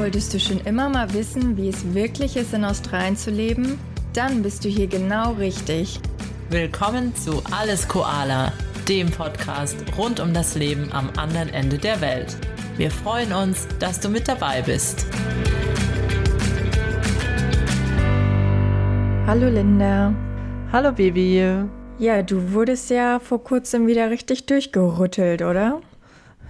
Wolltest du schon immer mal wissen, wie es wirklich ist, in Australien zu leben? Dann bist du hier genau richtig. Willkommen zu Alles Koala, dem Podcast rund um das Leben am anderen Ende der Welt. Wir freuen uns, dass du mit dabei bist. Hallo Linda. Hallo Baby. Ja, du wurdest ja vor kurzem wieder richtig durchgerüttelt, oder?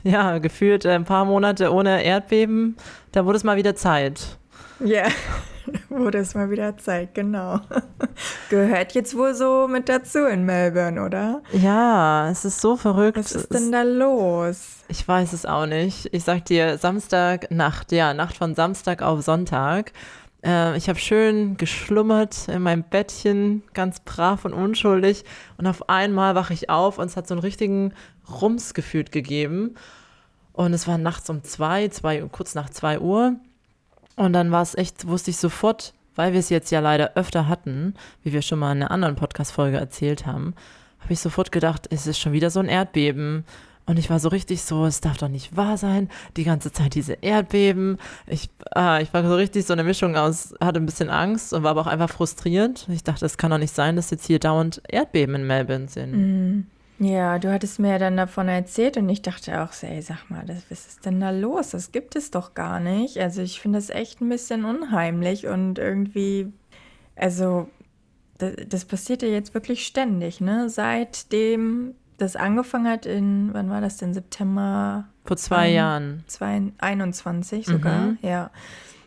Ja, gefühlt ein paar Monate ohne Erdbeben, da wurde es mal wieder Zeit. Ja, wurde es mal wieder Zeit, genau. Gehört jetzt wohl so mit dazu in Melbourne, oder? Ja, es ist so verrückt. Was ist denn da los? Ich weiß es auch nicht. Ich sag dir, Samstag, Nacht, ja, Nacht von Samstag auf Sonntag. Äh, ich habe schön geschlummert in meinem Bettchen, ganz brav und unschuldig. Und auf einmal wache ich auf und es hat so einen richtigen Rums gefühlt gegeben. Und es war nachts um zwei, zwei kurz nach zwei Uhr. Und dann war es echt, wusste ich sofort, weil wir es jetzt ja leider öfter hatten, wie wir schon mal in einer anderen Podcast-Folge erzählt haben, habe ich sofort gedacht, es ist schon wieder so ein Erdbeben. Und ich war so richtig so, es darf doch nicht wahr sein, die ganze Zeit diese Erdbeben. Ich, äh, ich war so richtig so eine Mischung aus, hatte ein bisschen Angst und war aber auch einfach frustriert. Ich dachte, es kann doch nicht sein, dass jetzt hier dauernd Erdbeben in Melbourne sind. Mhm. Ja, du hattest mir ja dann davon erzählt und ich dachte auch so, ey, sag mal, das, was ist denn da los? Das gibt es doch gar nicht. Also ich finde das echt ein bisschen unheimlich und irgendwie, also das, das passiert ja jetzt wirklich ständig, ne? Seitdem das angefangen hat in, wann war das denn, September? Vor zwei ein, Jahren. 21 sogar, mhm. ja.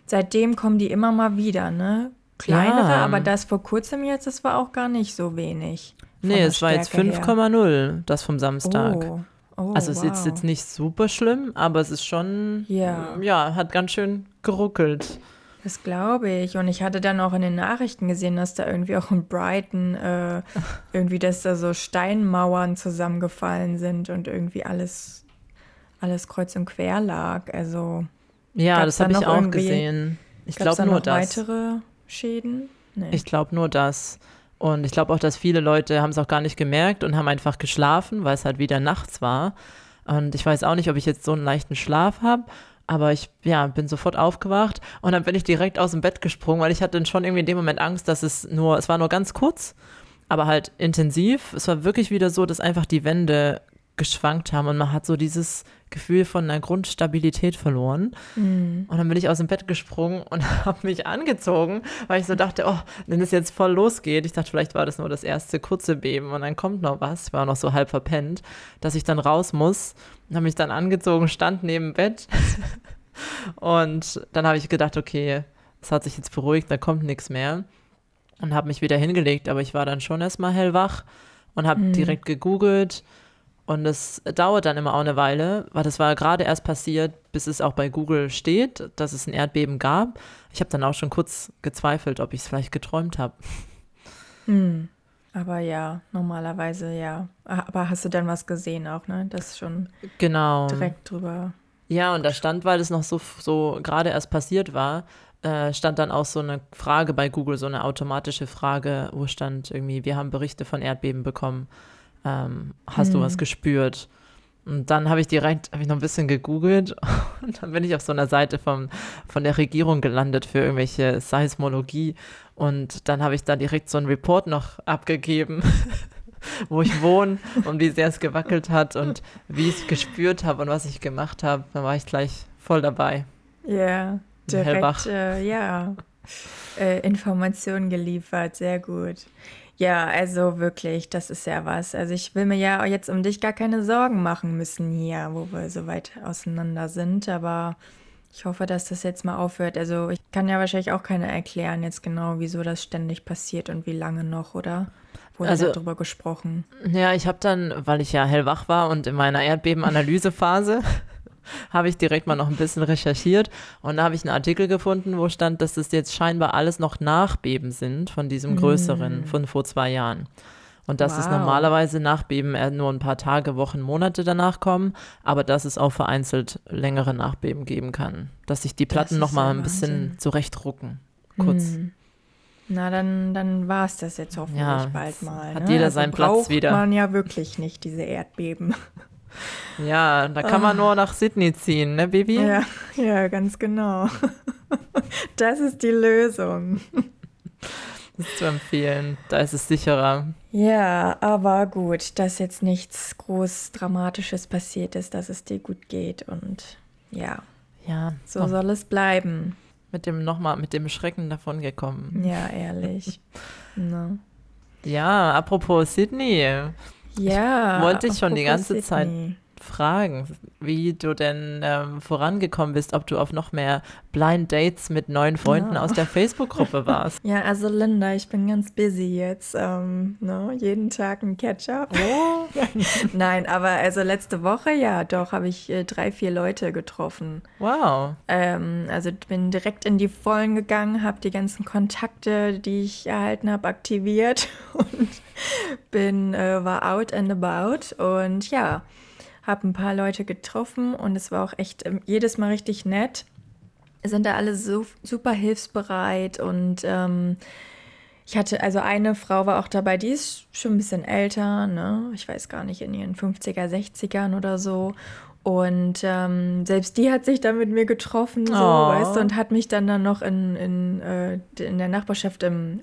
Seitdem kommen die immer mal wieder, ne? Kleinere, ja. aber das vor kurzem jetzt, das war auch gar nicht so wenig. Nee, es war jetzt 5,0, das vom Samstag. Oh. Oh, also es wow. ist jetzt nicht super schlimm, aber es ist schon, ja, ja hat ganz schön geruckelt. Das glaube ich. Und ich hatte dann auch in den Nachrichten gesehen, dass da irgendwie auch in Brighton äh, irgendwie, dass da so Steinmauern zusammengefallen sind und irgendwie alles, alles kreuz und quer lag. Also ja, das habe ich auch gesehen. Ich glaube nur das. weitere Schäden? Nee. Ich glaube nur das. Und ich glaube auch, dass viele Leute haben es auch gar nicht gemerkt und haben einfach geschlafen, weil es halt wieder nachts war. Und ich weiß auch nicht, ob ich jetzt so einen leichten Schlaf habe, aber ich ja, bin sofort aufgewacht und dann bin ich direkt aus dem Bett gesprungen, weil ich hatte dann schon irgendwie in dem Moment Angst, dass es nur, es war nur ganz kurz, aber halt intensiv. Es war wirklich wieder so, dass einfach die Wände geschwankt haben und man hat so dieses Gefühl von einer Grundstabilität verloren. Mhm. Und dann bin ich aus dem Bett gesprungen und habe mich angezogen, weil ich so dachte, oh, wenn es jetzt voll losgeht, ich dachte, vielleicht war das nur das erste kurze Beben und dann kommt noch was, ich war noch so halb verpennt, dass ich dann raus muss und habe mich dann angezogen, stand neben dem Bett und dann habe ich gedacht, okay, es hat sich jetzt beruhigt, da kommt nichts mehr und habe mich wieder hingelegt, aber ich war dann schon erstmal hellwach und habe mhm. direkt gegoogelt und es dauert dann immer auch eine Weile, weil das war gerade erst passiert, bis es auch bei Google steht, dass es ein Erdbeben gab. Ich habe dann auch schon kurz gezweifelt, ob ich es vielleicht geträumt habe. Hm. Aber ja, normalerweise ja. Aber hast du dann was gesehen auch, ne? Das schon genau. direkt drüber. Ja, und da stand, weil es noch so, so gerade erst passiert war, äh, stand dann auch so eine Frage bei Google, so eine automatische Frage, wo stand irgendwie, wir haben Berichte von Erdbeben bekommen ähm, hast mhm. du was hm. gespürt? Und dann habe ich direkt, habe ich noch ein bisschen gegoogelt und dann bin ich auf so einer Seite vom, von der Regierung gelandet für irgendwelche Seismologie und dann habe ich da direkt so einen Report noch abgegeben, wo ich wohne und wie sehr es gewackelt hat und wie ich es gespürt habe und was ich gemacht habe. Dann war ich gleich voll dabei. Ja, direkt, äh, ja, äh, Informationen geliefert, sehr gut. Ja, also wirklich, das ist ja was. Also ich will mir ja jetzt um dich gar keine Sorgen machen müssen hier, wo wir so weit auseinander sind. Aber ich hoffe, dass das jetzt mal aufhört. Also ich kann ja wahrscheinlich auch keiner erklären jetzt genau, wieso das ständig passiert und wie lange noch, oder? Wurde also, darüber gesprochen. Ja, ich habe dann, weil ich ja hellwach war und in meiner Erdbebenanalysephase habe ich direkt mal noch ein bisschen recherchiert und da habe ich einen Artikel gefunden, wo stand, dass das jetzt scheinbar alles noch Nachbeben sind von diesem größeren mm. von vor zwei Jahren. Und dass wow. es normalerweise Nachbeben nur ein paar Tage, Wochen, Monate danach kommen, aber dass es auch vereinzelt längere Nachbeben geben kann. Dass sich die Platten nochmal ein bisschen zurechtrucken. Kurz. Mm. Na, dann, dann war es das jetzt hoffentlich ja, bald mal. Hat ne? jeder also seinen Platz wieder. man ja wirklich nicht, diese Erdbeben. Ja, da kann man oh. nur nach Sydney ziehen, ne, Baby? Ja, ja, ganz genau. Das ist die Lösung. Das ist zu empfehlen. Da ist es sicherer. Ja, aber gut, dass jetzt nichts groß Dramatisches passiert ist, dass es dir gut geht und ja. Ja. So oh. soll es bleiben. Mit dem nochmal, mit dem Schrecken davon gekommen. Ja, ehrlich. no. Ja, apropos Sydney. Ja. Ich wollte ich schon die ganze. Zeit fragen, wie du denn ähm, vorangekommen bist, ob du auf noch mehr Blind Dates mit neuen Freunden ja. aus der Facebook-Gruppe warst. Ja, also Linda, ich bin ganz busy jetzt. Ähm, no, ne, jeden Tag ein Catch-up. Oh. Nein, aber also letzte Woche, ja, doch, habe ich äh, drei, vier Leute getroffen. Wow. Ähm, also bin direkt in die Vollen gegangen, habe die ganzen Kontakte, die ich erhalten habe, aktiviert und bin, äh, war out and about und ja, habe ein paar Leute getroffen und es war auch echt ähm, jedes Mal richtig nett. Sind da alle so super hilfsbereit und ähm, ich hatte, also eine Frau war auch dabei, die ist schon ein bisschen älter, ne? Ich weiß gar nicht, in ihren 50er, 60ern oder so. Und ähm, selbst die hat sich dann mit mir getroffen, so, oh. weißt du, und hat mich dann, dann noch in, in, äh, in der Nachbarschaft im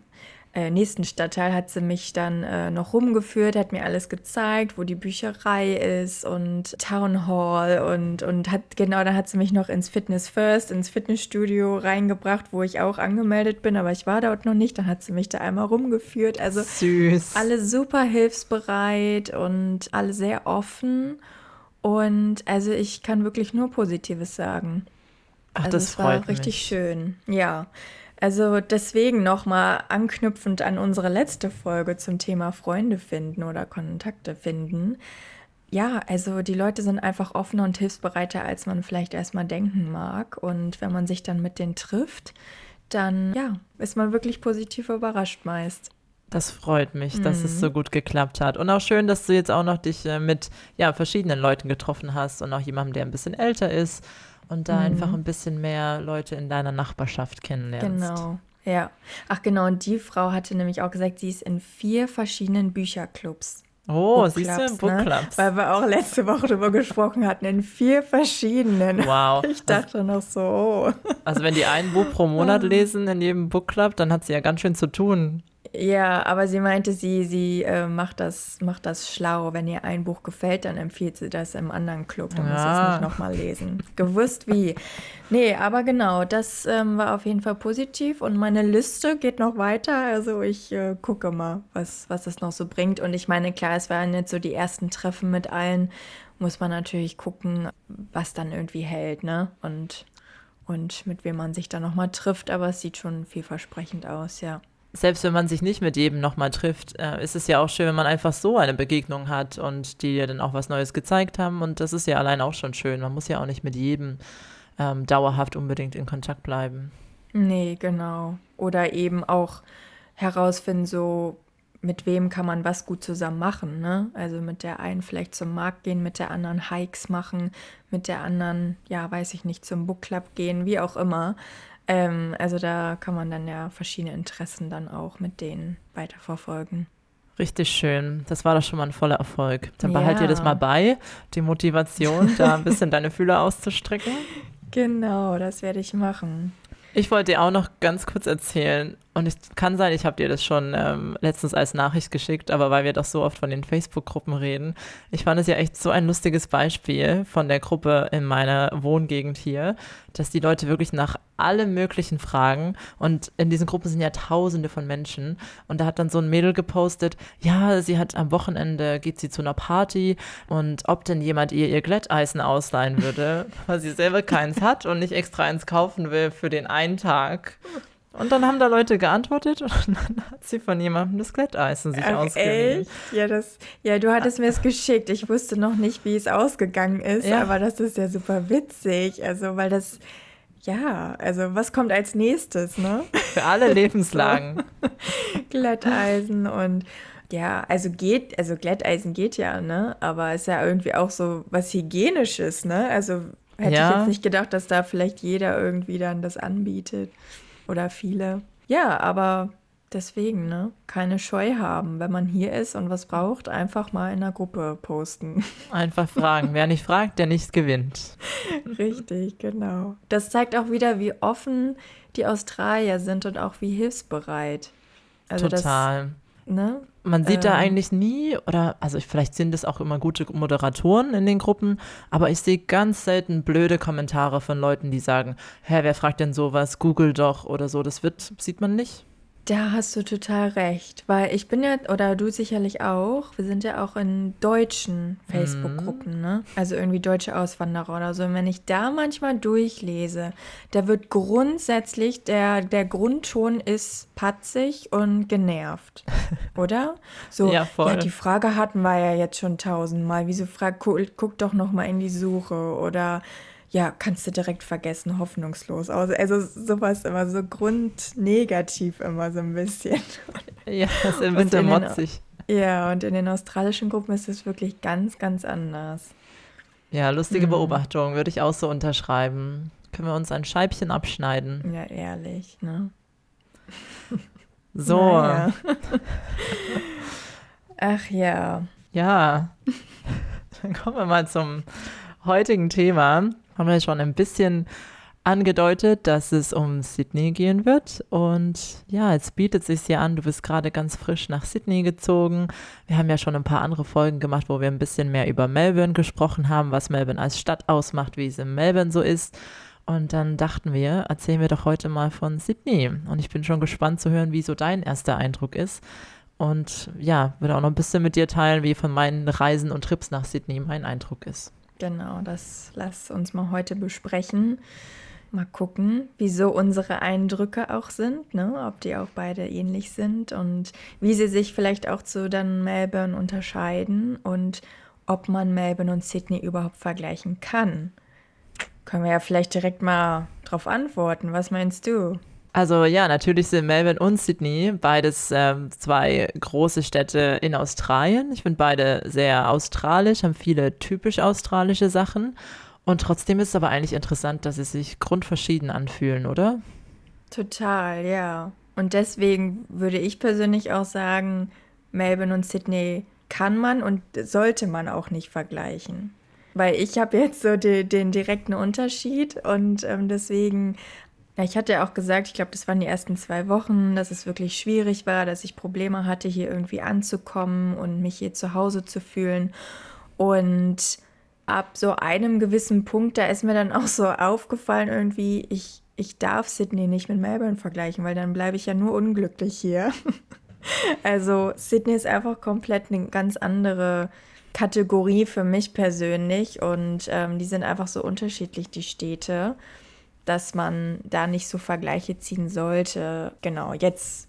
äh, nächsten Stadtteil hat sie mich dann äh, noch rumgeführt, hat mir alles gezeigt, wo die Bücherei ist und Town Hall und, und hat, genau, dann hat sie mich noch ins Fitness First, ins Fitnessstudio reingebracht, wo ich auch angemeldet bin, aber ich war dort noch nicht. Dann hat sie mich da einmal rumgeführt. Also Süß. alle super hilfsbereit und alle sehr offen. Und also ich kann wirklich nur Positives sagen. Ach, also das es freut war richtig mich. schön. Ja. Also deswegen nochmal anknüpfend an unsere letzte Folge zum Thema Freunde finden oder Kontakte finden. Ja, also die Leute sind einfach offener und hilfsbereiter, als man vielleicht erstmal denken mag. Und wenn man sich dann mit denen trifft, dann ja, ist man wirklich positiv überrascht meist. Das freut mich, mhm. dass es so mhm. gut geklappt hat. Und auch schön, dass du jetzt auch noch dich äh, mit ja, verschiedenen Leuten getroffen hast und auch jemandem, der ein bisschen älter ist und da mhm. einfach ein bisschen mehr Leute in deiner Nachbarschaft kennenlernst. Genau. Ja. Ach genau, und die Frau hatte nämlich auch gesagt, sie ist in vier verschiedenen Bücherclubs. Oh, siehst du, Bookclubs. Ne? Weil wir auch letzte Woche darüber gesprochen hatten, in vier verschiedenen. Wow. Ich dachte also, noch so, oh. Also wenn die ein Buch pro Monat lesen in jedem Bookclub, dann hat sie ja ganz schön zu tun. Ja, aber sie meinte, sie, sie äh, macht, das, macht das schlau. Wenn ihr ein Buch gefällt, dann empfiehlt sie das im anderen Club. Dann ja. muss es nicht nochmal lesen. Gewusst wie. Nee, aber genau, das ähm, war auf jeden Fall positiv. Und meine Liste geht noch weiter. Also ich äh, gucke mal, was, was es noch so bringt. Und ich meine, klar, es waren jetzt so die ersten Treffen mit allen. Muss man natürlich gucken, was dann irgendwie hält, ne? Und, und mit wem man sich dann nochmal trifft. Aber es sieht schon vielversprechend aus, ja selbst wenn man sich nicht mit jedem nochmal trifft, äh, ist es ja auch schön, wenn man einfach so eine Begegnung hat und die dir dann auch was Neues gezeigt haben. Und das ist ja allein auch schon schön. Man muss ja auch nicht mit jedem ähm, dauerhaft unbedingt in Kontakt bleiben. Nee, genau. Oder eben auch herausfinden, so mit wem kann man was gut zusammen machen. Ne? Also mit der einen vielleicht zum Markt gehen, mit der anderen Hikes machen, mit der anderen, ja, weiß ich nicht, zum Book Club gehen, wie auch immer. Ähm, also da kann man dann ja verschiedene Interessen dann auch mit denen weiterverfolgen. Richtig schön. Das war doch schon mal ein voller Erfolg. Dann behalt ja. dir das mal bei, die Motivation, da ein bisschen deine Fühler auszustrecken. Genau, das werde ich machen. Ich wollte dir auch noch ganz kurz erzählen, und es kann sein, ich habe dir das schon ähm, letztens als Nachricht geschickt, aber weil wir doch so oft von den Facebook-Gruppen reden, ich fand es ja echt so ein lustiges Beispiel von der Gruppe in meiner Wohngegend hier, dass die Leute wirklich nach allem Möglichen fragen. Und in diesen Gruppen sind ja tausende von Menschen. Und da hat dann so ein Mädel gepostet, ja, sie hat am Wochenende, geht sie zu einer Party. Und ob denn jemand ihr ihr Glätteisen ausleihen würde, weil sie selber keins hat und nicht extra eins kaufen will für den einen Tag. Und dann haben da Leute geantwortet und dann hat sie von jemandem das Glätteisen sich Ach, ausgeliehen. Echt? Ja, das, ja, du hattest mir es geschickt. Ich wusste noch nicht, wie es ausgegangen ist, ja. aber das ist ja super witzig. Also, weil das, ja, also was kommt als nächstes, ne? Für alle Lebenslagen. Glätteisen und ja, also geht, also Glätteisen geht ja, ne? Aber ist ja irgendwie auch so was Hygienisches, ne? Also hätte ja. ich jetzt nicht gedacht, dass da vielleicht jeder irgendwie dann das anbietet oder viele. Ja, aber Deswegen, ne? Keine Scheu haben. Wenn man hier ist und was braucht, einfach mal in der Gruppe posten. Einfach fragen. Wer nicht fragt, der nicht gewinnt. Richtig, genau. Das zeigt auch wieder, wie offen die Australier sind und auch wie hilfsbereit. Also Total. Das, Ne? Man sieht ähm, da eigentlich nie, oder also vielleicht sind es auch immer gute Moderatoren in den Gruppen, aber ich sehe ganz selten blöde Kommentare von Leuten, die sagen, hä, wer fragt denn sowas? Google doch oder so. Das wird, sieht man nicht. Da hast du total recht, weil ich bin ja, oder du sicherlich auch, wir sind ja auch in deutschen Facebook-Gruppen, mhm. ne? Also irgendwie deutsche Auswanderer oder so. Und wenn ich da manchmal durchlese, da wird grundsätzlich, der, der Grundton ist patzig und genervt, oder? So, ja, voll. ja, die Frage hatten wir ja jetzt schon tausendmal. Wieso fragt, guck, guck doch noch mal in die Suche oder ja, kannst du direkt vergessen, hoffnungslos aus. Also sowas immer so grundnegativ immer so ein bisschen. Ja, das ist immer so motzig. Ja, und in den australischen Gruppen ist es wirklich ganz, ganz anders. Ja, lustige mhm. Beobachtung, würde ich auch so unterschreiben. Können wir uns ein Scheibchen abschneiden? Ja, ehrlich, ne? So. Naja. Ach ja. Ja. Dann kommen wir mal zum heutigen Thema haben wir schon ein bisschen angedeutet, dass es um Sydney gehen wird. Und ja, jetzt bietet es sich ja an, du bist gerade ganz frisch nach Sydney gezogen. Wir haben ja schon ein paar andere Folgen gemacht, wo wir ein bisschen mehr über Melbourne gesprochen haben, was Melbourne als Stadt ausmacht, wie es in Melbourne so ist. Und dann dachten wir, erzählen wir doch heute mal von Sydney. Und ich bin schon gespannt zu hören, wie so dein erster Eindruck ist. Und ja, würde auch noch ein bisschen mit dir teilen, wie von meinen Reisen und Trips nach Sydney mein Eindruck ist. Genau, das lass uns mal heute besprechen. Mal gucken, wieso unsere Eindrücke auch sind, ne? ob die auch beide ähnlich sind und wie sie sich vielleicht auch zu dann Melbourne unterscheiden und ob man Melbourne und Sydney überhaupt vergleichen kann. Können wir ja vielleicht direkt mal drauf antworten. Was meinst du? Also ja, natürlich sind Melbourne und Sydney beides ähm, zwei große Städte in Australien. Ich finde beide sehr australisch, haben viele typisch australische Sachen. Und trotzdem ist es aber eigentlich interessant, dass sie sich grundverschieden anfühlen, oder? Total, ja. Und deswegen würde ich persönlich auch sagen, Melbourne und Sydney kann man und sollte man auch nicht vergleichen. Weil ich habe jetzt so die, den direkten Unterschied und ähm, deswegen ja, ich hatte ja auch gesagt, ich glaube, das waren die ersten zwei Wochen, dass es wirklich schwierig war, dass ich Probleme hatte, hier irgendwie anzukommen und mich hier zu Hause zu fühlen. Und ab so einem gewissen Punkt, da ist mir dann auch so aufgefallen, irgendwie, ich, ich darf Sydney nicht mit Melbourne vergleichen, weil dann bleibe ich ja nur unglücklich hier. also Sydney ist einfach komplett eine ganz andere Kategorie für mich persönlich und ähm, die sind einfach so unterschiedlich, die Städte dass man da nicht so Vergleiche ziehen sollte. Genau, jetzt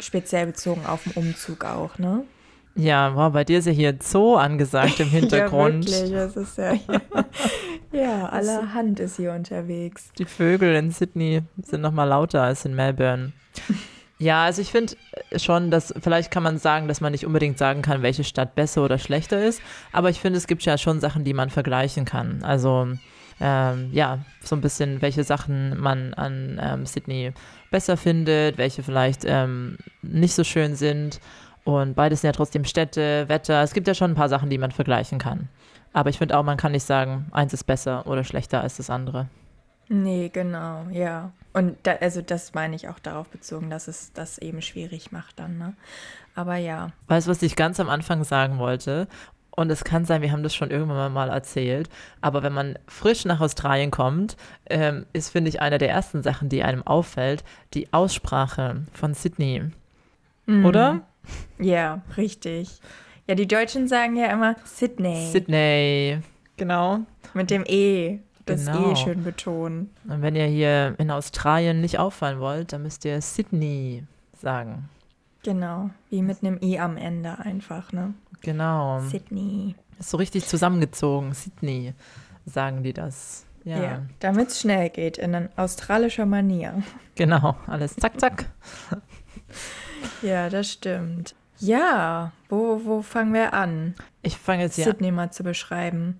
speziell bezogen auf den Umzug auch, ne? Ja, wow, bei dir ist ja hier Zoo angesagt im Hintergrund. ja, wirklich, das ist ja, ja, allerhand ist hier unterwegs. Die Vögel in Sydney sind noch mal lauter als in Melbourne. Ja, also ich finde schon, dass vielleicht kann man sagen, dass man nicht unbedingt sagen kann, welche Stadt besser oder schlechter ist, aber ich finde, es gibt ja schon Sachen, die man vergleichen kann. Also ähm, ja, so ein bisschen, welche Sachen man an ähm, Sydney besser findet, welche vielleicht ähm, nicht so schön sind. Und beides sind ja trotzdem Städte, Wetter. Es gibt ja schon ein paar Sachen, die man vergleichen kann. Aber ich finde auch, man kann nicht sagen, eins ist besser oder schlechter als das andere. Nee, genau, ja. Und da, also das meine ich auch darauf bezogen, dass es das eben schwierig macht dann, ne? Aber ja. Weißt du, was ich ganz am Anfang sagen wollte? Und es kann sein, wir haben das schon irgendwann mal erzählt, aber wenn man frisch nach Australien kommt, ähm, ist, finde ich, eine der ersten Sachen, die einem auffällt, die Aussprache von Sydney. Mhm. Oder? Ja, richtig. Ja, die Deutschen sagen ja immer Sydney. Sydney, genau. Mit dem E. Das genau. E schön betonen. Und wenn ihr hier in Australien nicht auffallen wollt, dann müsst ihr Sydney sagen. Genau, wie mit einem E am Ende einfach, ne? Genau. Sydney. Ist so richtig zusammengezogen. Sydney, sagen die das. Ja, ja damit es schnell geht, in australischer Manier. Genau, alles zack, zack. ja, das stimmt. Ja, wo, wo fangen wir an? Ich fange jetzt hier Sydney mal zu beschreiben.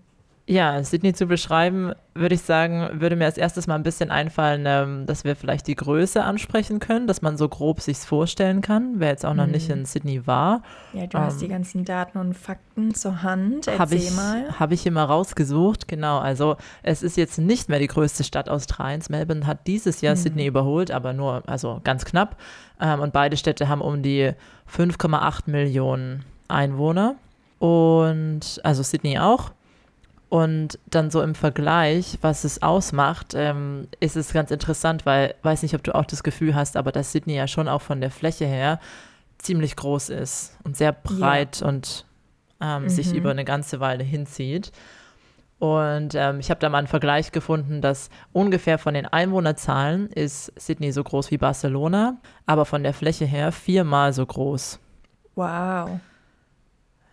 Ja, Sydney zu beschreiben, würde ich sagen, würde mir als erstes mal ein bisschen einfallen, ähm, dass wir vielleicht die Größe ansprechen können, dass man so grob sich vorstellen kann, wer jetzt auch noch mhm. nicht in Sydney war. Ja, du ähm, hast die ganzen Daten und Fakten zur Hand. Erzähl ich, mal. Habe ich hier mal rausgesucht, genau. Also es ist jetzt nicht mehr die größte Stadt Australiens. Melbourne hat dieses Jahr mhm. Sydney überholt, aber nur, also ganz knapp. Ähm, und beide Städte haben um die 5,8 Millionen Einwohner. Und also Sydney auch. Und dann so im Vergleich, was es ausmacht, ähm, ist es ganz interessant, weil, weiß nicht, ob du auch das Gefühl hast, aber dass Sydney ja schon auch von der Fläche her ziemlich groß ist und sehr breit ja. und ähm, mhm. sich über eine ganze Weile hinzieht. Und ähm, ich habe da mal einen Vergleich gefunden, dass ungefähr von den Einwohnerzahlen ist Sydney so groß wie Barcelona, aber von der Fläche her viermal so groß. Wow.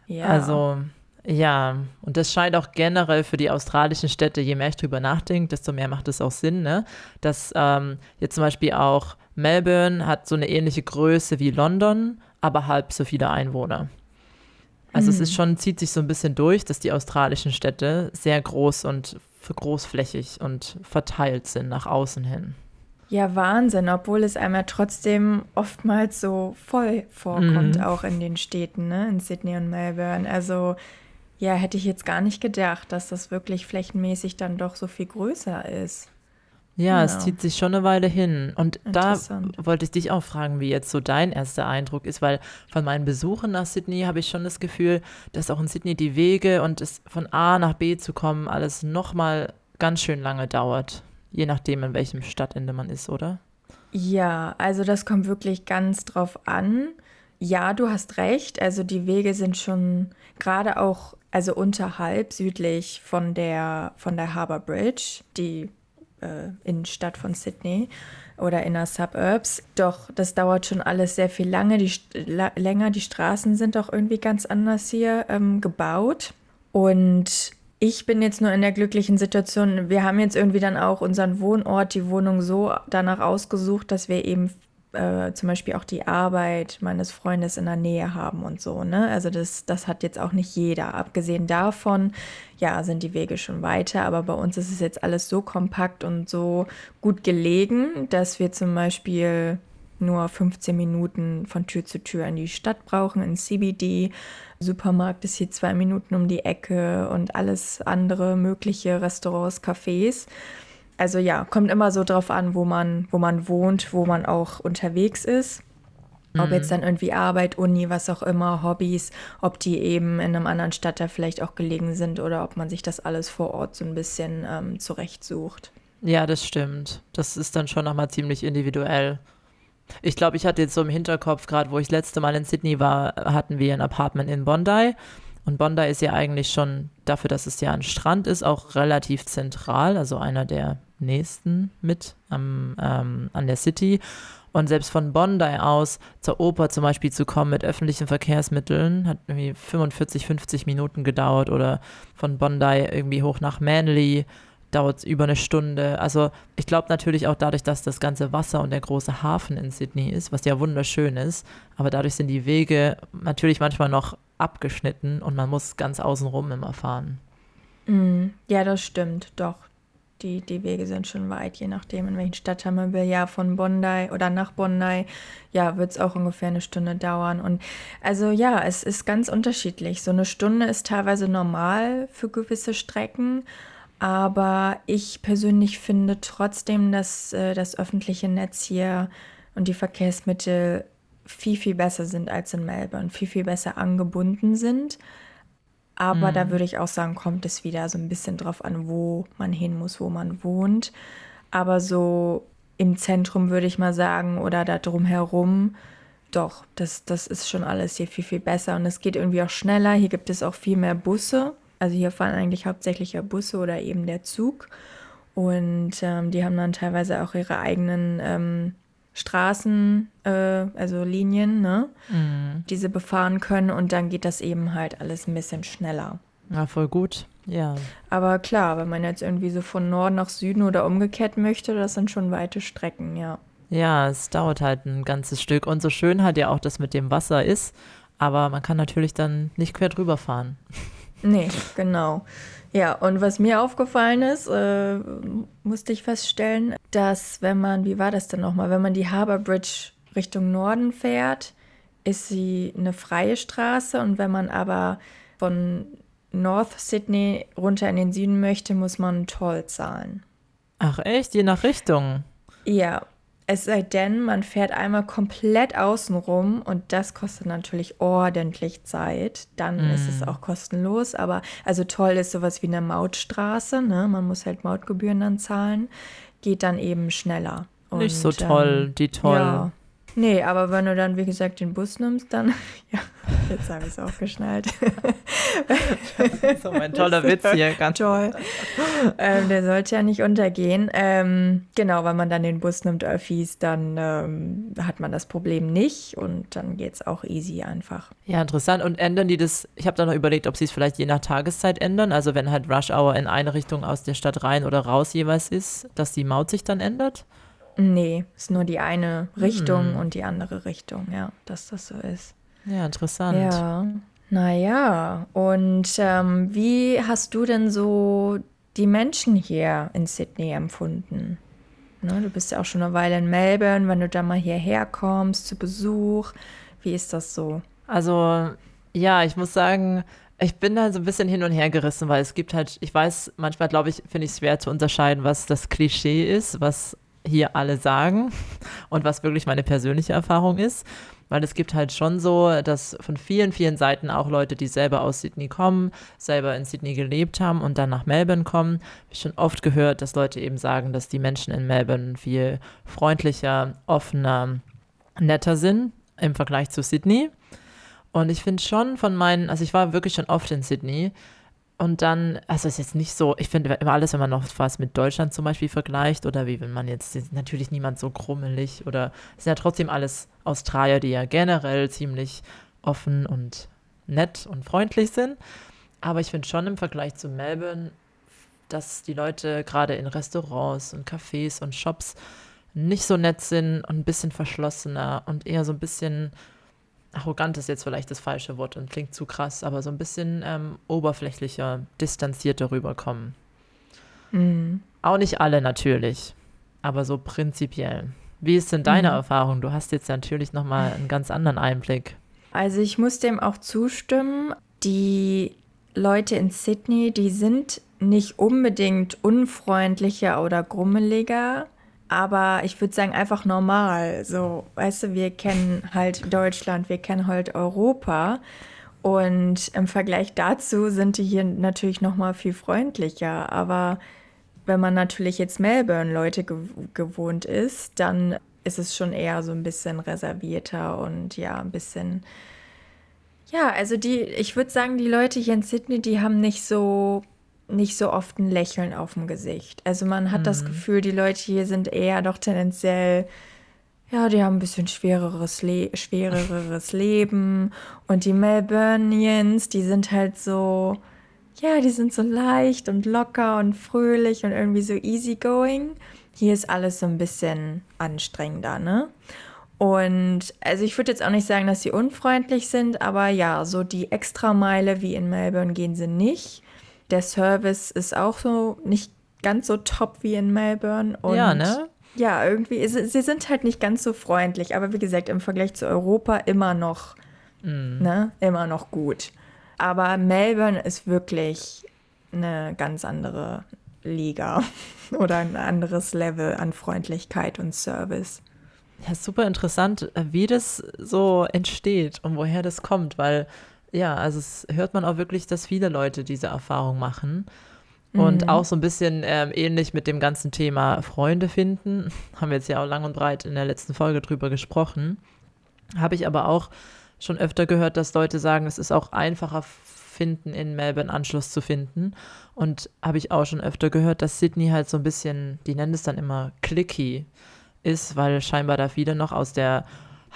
Ja. Also ja, und das scheint auch generell für die australischen Städte, je mehr ich drüber nachdenke, desto mehr macht es auch Sinn, ne? Dass ähm, jetzt zum Beispiel auch Melbourne hat so eine ähnliche Größe wie London, aber halb so viele Einwohner. Also mhm. es ist hm. schon, zieht sich so ein bisschen durch, dass die australischen Städte sehr groß und großflächig und verteilt sind nach außen hin. Ja, Wahnsinn, obwohl es einmal trotzdem oftmals so voll vorkommt, mhm. auch in den Städten, ne? in Sydney und Melbourne. Also ja, hätte ich jetzt gar nicht gedacht, dass das wirklich flächenmäßig dann doch so viel größer ist. Ja, genau. es zieht sich schon eine Weile hin. Und da wollte ich dich auch fragen, wie jetzt so dein erster Eindruck ist, weil von meinen Besuchen nach Sydney habe ich schon das Gefühl, dass auch in Sydney die Wege und es von A nach B zu kommen alles nochmal ganz schön lange dauert. Je nachdem, in welchem Stadtende man ist, oder? Ja, also das kommt wirklich ganz drauf an. Ja, du hast recht. Also die Wege sind schon gerade auch also unterhalb südlich von der, von der Harbour Bridge, die äh, Innenstadt von Sydney oder inner Suburbs. Doch das dauert schon alles sehr viel lange, die, la, länger. Die Straßen sind auch irgendwie ganz anders hier ähm, gebaut. Und ich bin jetzt nur in der glücklichen Situation, wir haben jetzt irgendwie dann auch unseren Wohnort, die Wohnung so danach ausgesucht, dass wir eben äh, zum Beispiel auch die Arbeit meines Freundes in der Nähe haben und so. Ne? Also das, das hat jetzt auch nicht jeder. Abgesehen davon, ja, sind die Wege schon weiter, aber bei uns ist es jetzt alles so kompakt und so gut gelegen, dass wir zum Beispiel nur 15 Minuten von Tür zu Tür in die Stadt brauchen, in CBD. Supermarkt ist hier zwei Minuten um die Ecke und alles andere mögliche Restaurants, Cafés also ja, kommt immer so drauf an, wo man, wo man wohnt, wo man auch unterwegs ist. Ob jetzt mhm. dann irgendwie Arbeit, Uni, was auch immer, Hobbys, ob die eben in einem anderen Stadtteil vielleicht auch gelegen sind oder ob man sich das alles vor Ort so ein bisschen ähm, zurechtsucht. Ja, das stimmt. Das ist dann schon nochmal ziemlich individuell. Ich glaube, ich hatte jetzt so im Hinterkopf, gerade wo ich das letzte Mal in Sydney war, hatten wir ein Apartment in Bondi. Und Bondi ist ja eigentlich schon dafür, dass es ja ein Strand ist, auch relativ zentral, also einer der nächsten mit am, ähm, an der City. Und selbst von Bondi aus zur Oper zum Beispiel zu kommen mit öffentlichen Verkehrsmitteln, hat irgendwie 45, 50 Minuten gedauert oder von Bondi irgendwie hoch nach Manly dauert es über eine Stunde. Also ich glaube natürlich auch dadurch, dass das ganze Wasser und der große Hafen in Sydney ist, was ja wunderschön ist, aber dadurch sind die Wege natürlich manchmal noch abgeschnitten und man muss ganz außenrum immer fahren. Mm, ja, das stimmt, doch die, die Wege sind schon weit, je nachdem, in welchen Stadtteil man will. Ja, von Bondi oder nach Bondi, ja, wird es auch ungefähr eine Stunde dauern. Und also ja, es ist ganz unterschiedlich. So eine Stunde ist teilweise normal für gewisse Strecken. Aber ich persönlich finde trotzdem, dass äh, das öffentliche Netz hier und die Verkehrsmittel viel, viel besser sind als in Melbourne, viel, viel besser angebunden sind. Aber mhm. da würde ich auch sagen, kommt es wieder so ein bisschen drauf an, wo man hin muss, wo man wohnt. Aber so im Zentrum würde ich mal sagen oder da drumherum, doch, das, das ist schon alles hier viel, viel besser. Und es geht irgendwie auch schneller. Hier gibt es auch viel mehr Busse. Also hier fahren eigentlich hauptsächlich ja Busse oder eben der Zug. Und ähm, die haben dann teilweise auch ihre eigenen ähm, Straßen, äh, also Linien, ne, mhm. die sie befahren können und dann geht das eben halt alles ein bisschen schneller. Ja, voll gut. Ja. Aber klar, wenn man jetzt irgendwie so von Norden nach Süden oder umgekehrt möchte, das sind schon weite Strecken, ja. Ja, es dauert halt ein ganzes Stück. Und so schön halt ja auch das mit dem Wasser ist, aber man kann natürlich dann nicht quer drüber fahren. Nee, genau. Ja, und was mir aufgefallen ist, äh, musste ich feststellen, dass wenn man, wie war das denn nochmal, wenn man die Harbour Bridge Richtung Norden fährt, ist sie eine freie Straße und wenn man aber von North Sydney runter in den Süden möchte, muss man einen Toll zahlen. Ach echt, je nach Richtung? Ja, es sei denn, man fährt einmal komplett außen rum und das kostet natürlich ordentlich Zeit. Dann mm. ist es mm. auch kostenlos. Aber also toll ist sowas wie eine Mautstraße. Ne? Man muss halt Mautgebühren dann zahlen. Geht dann eben schneller. Und, Nicht so toll, ähm, die toll. Ja. Nee, aber wenn du dann, wie gesagt, den Bus nimmst, dann, ja, jetzt habe ich es auch geschnallt. das ist so mein toller Witz hier, ganz toll. Ähm, der sollte ja nicht untergehen. Ähm, genau, wenn man dann den Bus nimmt, Öffis, dann ähm, hat man das Problem nicht und dann geht es auch easy einfach. Ja, interessant. Und ändern die das, ich habe da noch überlegt, ob sie es vielleicht je nach Tageszeit ändern, also wenn halt Rush Hour in eine Richtung aus der Stadt rein oder raus jeweils ist, dass die Maut sich dann ändert? Nee, ist nur die eine Richtung hm. und die andere Richtung, ja, dass das so ist. Ja, interessant. Ja, naja, und ähm, wie hast du denn so die Menschen hier in Sydney empfunden? Ne, du bist ja auch schon eine Weile in Melbourne, wenn du da mal hierher kommst zu Besuch. Wie ist das so? Also, ja, ich muss sagen, ich bin da so ein bisschen hin und her gerissen, weil es gibt halt, ich weiß, manchmal glaube ich, finde ich es schwer zu unterscheiden, was das Klischee ist, was hier alle sagen und was wirklich meine persönliche Erfahrung ist. Weil es gibt halt schon so, dass von vielen, vielen Seiten auch Leute, die selber aus Sydney kommen, selber in Sydney gelebt haben und dann nach Melbourne kommen, habe ich schon oft gehört, dass Leute eben sagen, dass die Menschen in Melbourne viel freundlicher, offener, netter sind im Vergleich zu Sydney. Und ich finde schon von meinen, also ich war wirklich schon oft in Sydney und dann, also es ist jetzt nicht so, ich finde immer alles, wenn man noch was mit Deutschland zum Beispiel vergleicht oder wie wenn man jetzt, natürlich niemand so krummelig oder es sind ja trotzdem alles Australier, die ja generell ziemlich offen und nett und freundlich sind. Aber ich finde schon im Vergleich zu Melbourne, dass die Leute gerade in Restaurants und Cafés und Shops nicht so nett sind und ein bisschen verschlossener und eher so ein bisschen arrogant ist jetzt vielleicht das falsche Wort und klingt zu krass, aber so ein bisschen ähm, oberflächlicher, distanzierter rüberkommen. Mhm. Auch nicht alle natürlich, aber so prinzipiell. Wie ist denn deine mhm. Erfahrung? Du hast jetzt natürlich nochmal einen ganz anderen Einblick. Also ich muss dem auch zustimmen. Die Leute in Sydney, die sind nicht unbedingt unfreundlicher oder grummeliger, aber ich würde sagen, einfach normal. So, weißt du, wir kennen halt Deutschland, wir kennen halt Europa. Und im Vergleich dazu sind die hier natürlich noch mal viel freundlicher. Aber wenn man natürlich jetzt Melbourne-Leute gew gewohnt ist, dann ist es schon eher so ein bisschen reservierter und ja, ein bisschen. Ja, also die, ich würde sagen, die Leute hier in Sydney, die haben nicht so nicht so oft ein Lächeln auf dem Gesicht. Also man hat mhm. das Gefühl, die Leute hier sind eher doch tendenziell, ja, die haben ein bisschen schwereres, Le schwereres Leben. Und die Melburnians, die sind halt so, ja, die sind so leicht und locker und fröhlich und irgendwie so easygoing. Hier ist alles so ein bisschen anstrengender, ne? Und also ich würde jetzt auch nicht sagen, dass sie unfreundlich sind, aber ja, so die Extrameile wie in Melbourne gehen sie nicht der Service ist auch so nicht ganz so top wie in Melbourne. Und ja, ne? Ja, irgendwie, sie, sie sind halt nicht ganz so freundlich, aber wie gesagt, im Vergleich zu Europa immer noch, mm. ne, immer noch gut. Aber Melbourne ist wirklich eine ganz andere Liga oder ein anderes Level an Freundlichkeit und Service. Ja, super interessant, wie das so entsteht und woher das kommt, weil ja, also es hört man auch wirklich, dass viele Leute diese Erfahrung machen. Und mhm. auch so ein bisschen ähm, ähnlich mit dem ganzen Thema Freunde finden. Haben wir jetzt ja auch lang und breit in der letzten Folge drüber gesprochen. Habe ich aber auch schon öfter gehört, dass Leute sagen, es ist auch einfacher finden, in Melbourne Anschluss zu finden. Und habe ich auch schon öfter gehört, dass Sydney halt so ein bisschen, die nennen es dann immer clicky ist, weil scheinbar da viele noch aus der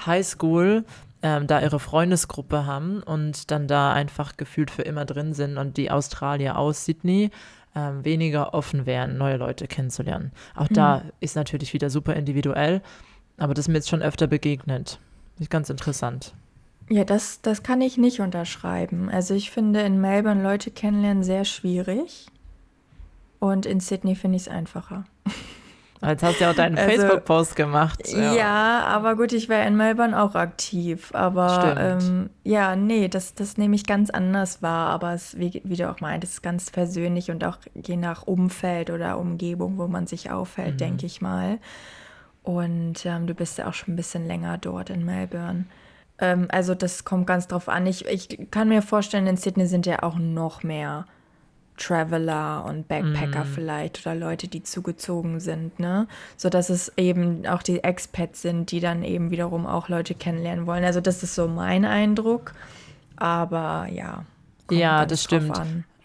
Highschool ähm, da ihre Freundesgruppe haben und dann da einfach gefühlt für immer drin sind und die Australier aus Sydney ähm, weniger offen wären, neue Leute kennenzulernen. Auch mhm. da ist natürlich wieder super individuell, aber das ist mir jetzt schon öfter begegnet. Ist ganz interessant. Ja, das, das kann ich nicht unterschreiben. Also ich finde in Melbourne Leute kennenlernen sehr schwierig. Und in Sydney finde ich es einfacher. Jetzt hast du ja auch deinen also, Facebook-Post gemacht. Ja. ja. aber gut, ich war in Melbourne auch aktiv. Aber ähm, ja, nee, das, das nehme ich ganz anders wahr. Aber es, wie, wie du auch meintest, ist ganz persönlich und auch je nach Umfeld oder Umgebung, wo man sich aufhält, mhm. denke ich mal. Und ähm, du bist ja auch schon ein bisschen länger dort in Melbourne. Ähm, also das kommt ganz drauf an. Ich, ich kann mir vorstellen, in Sydney sind ja auch noch mehr Traveler und Backpacker mm. vielleicht oder Leute, die zugezogen sind, ne? So dass es eben auch die Expats sind, die dann eben wiederum auch Leute kennenlernen wollen. Also das ist so mein Eindruck. Aber ja. Ja, das stimmt.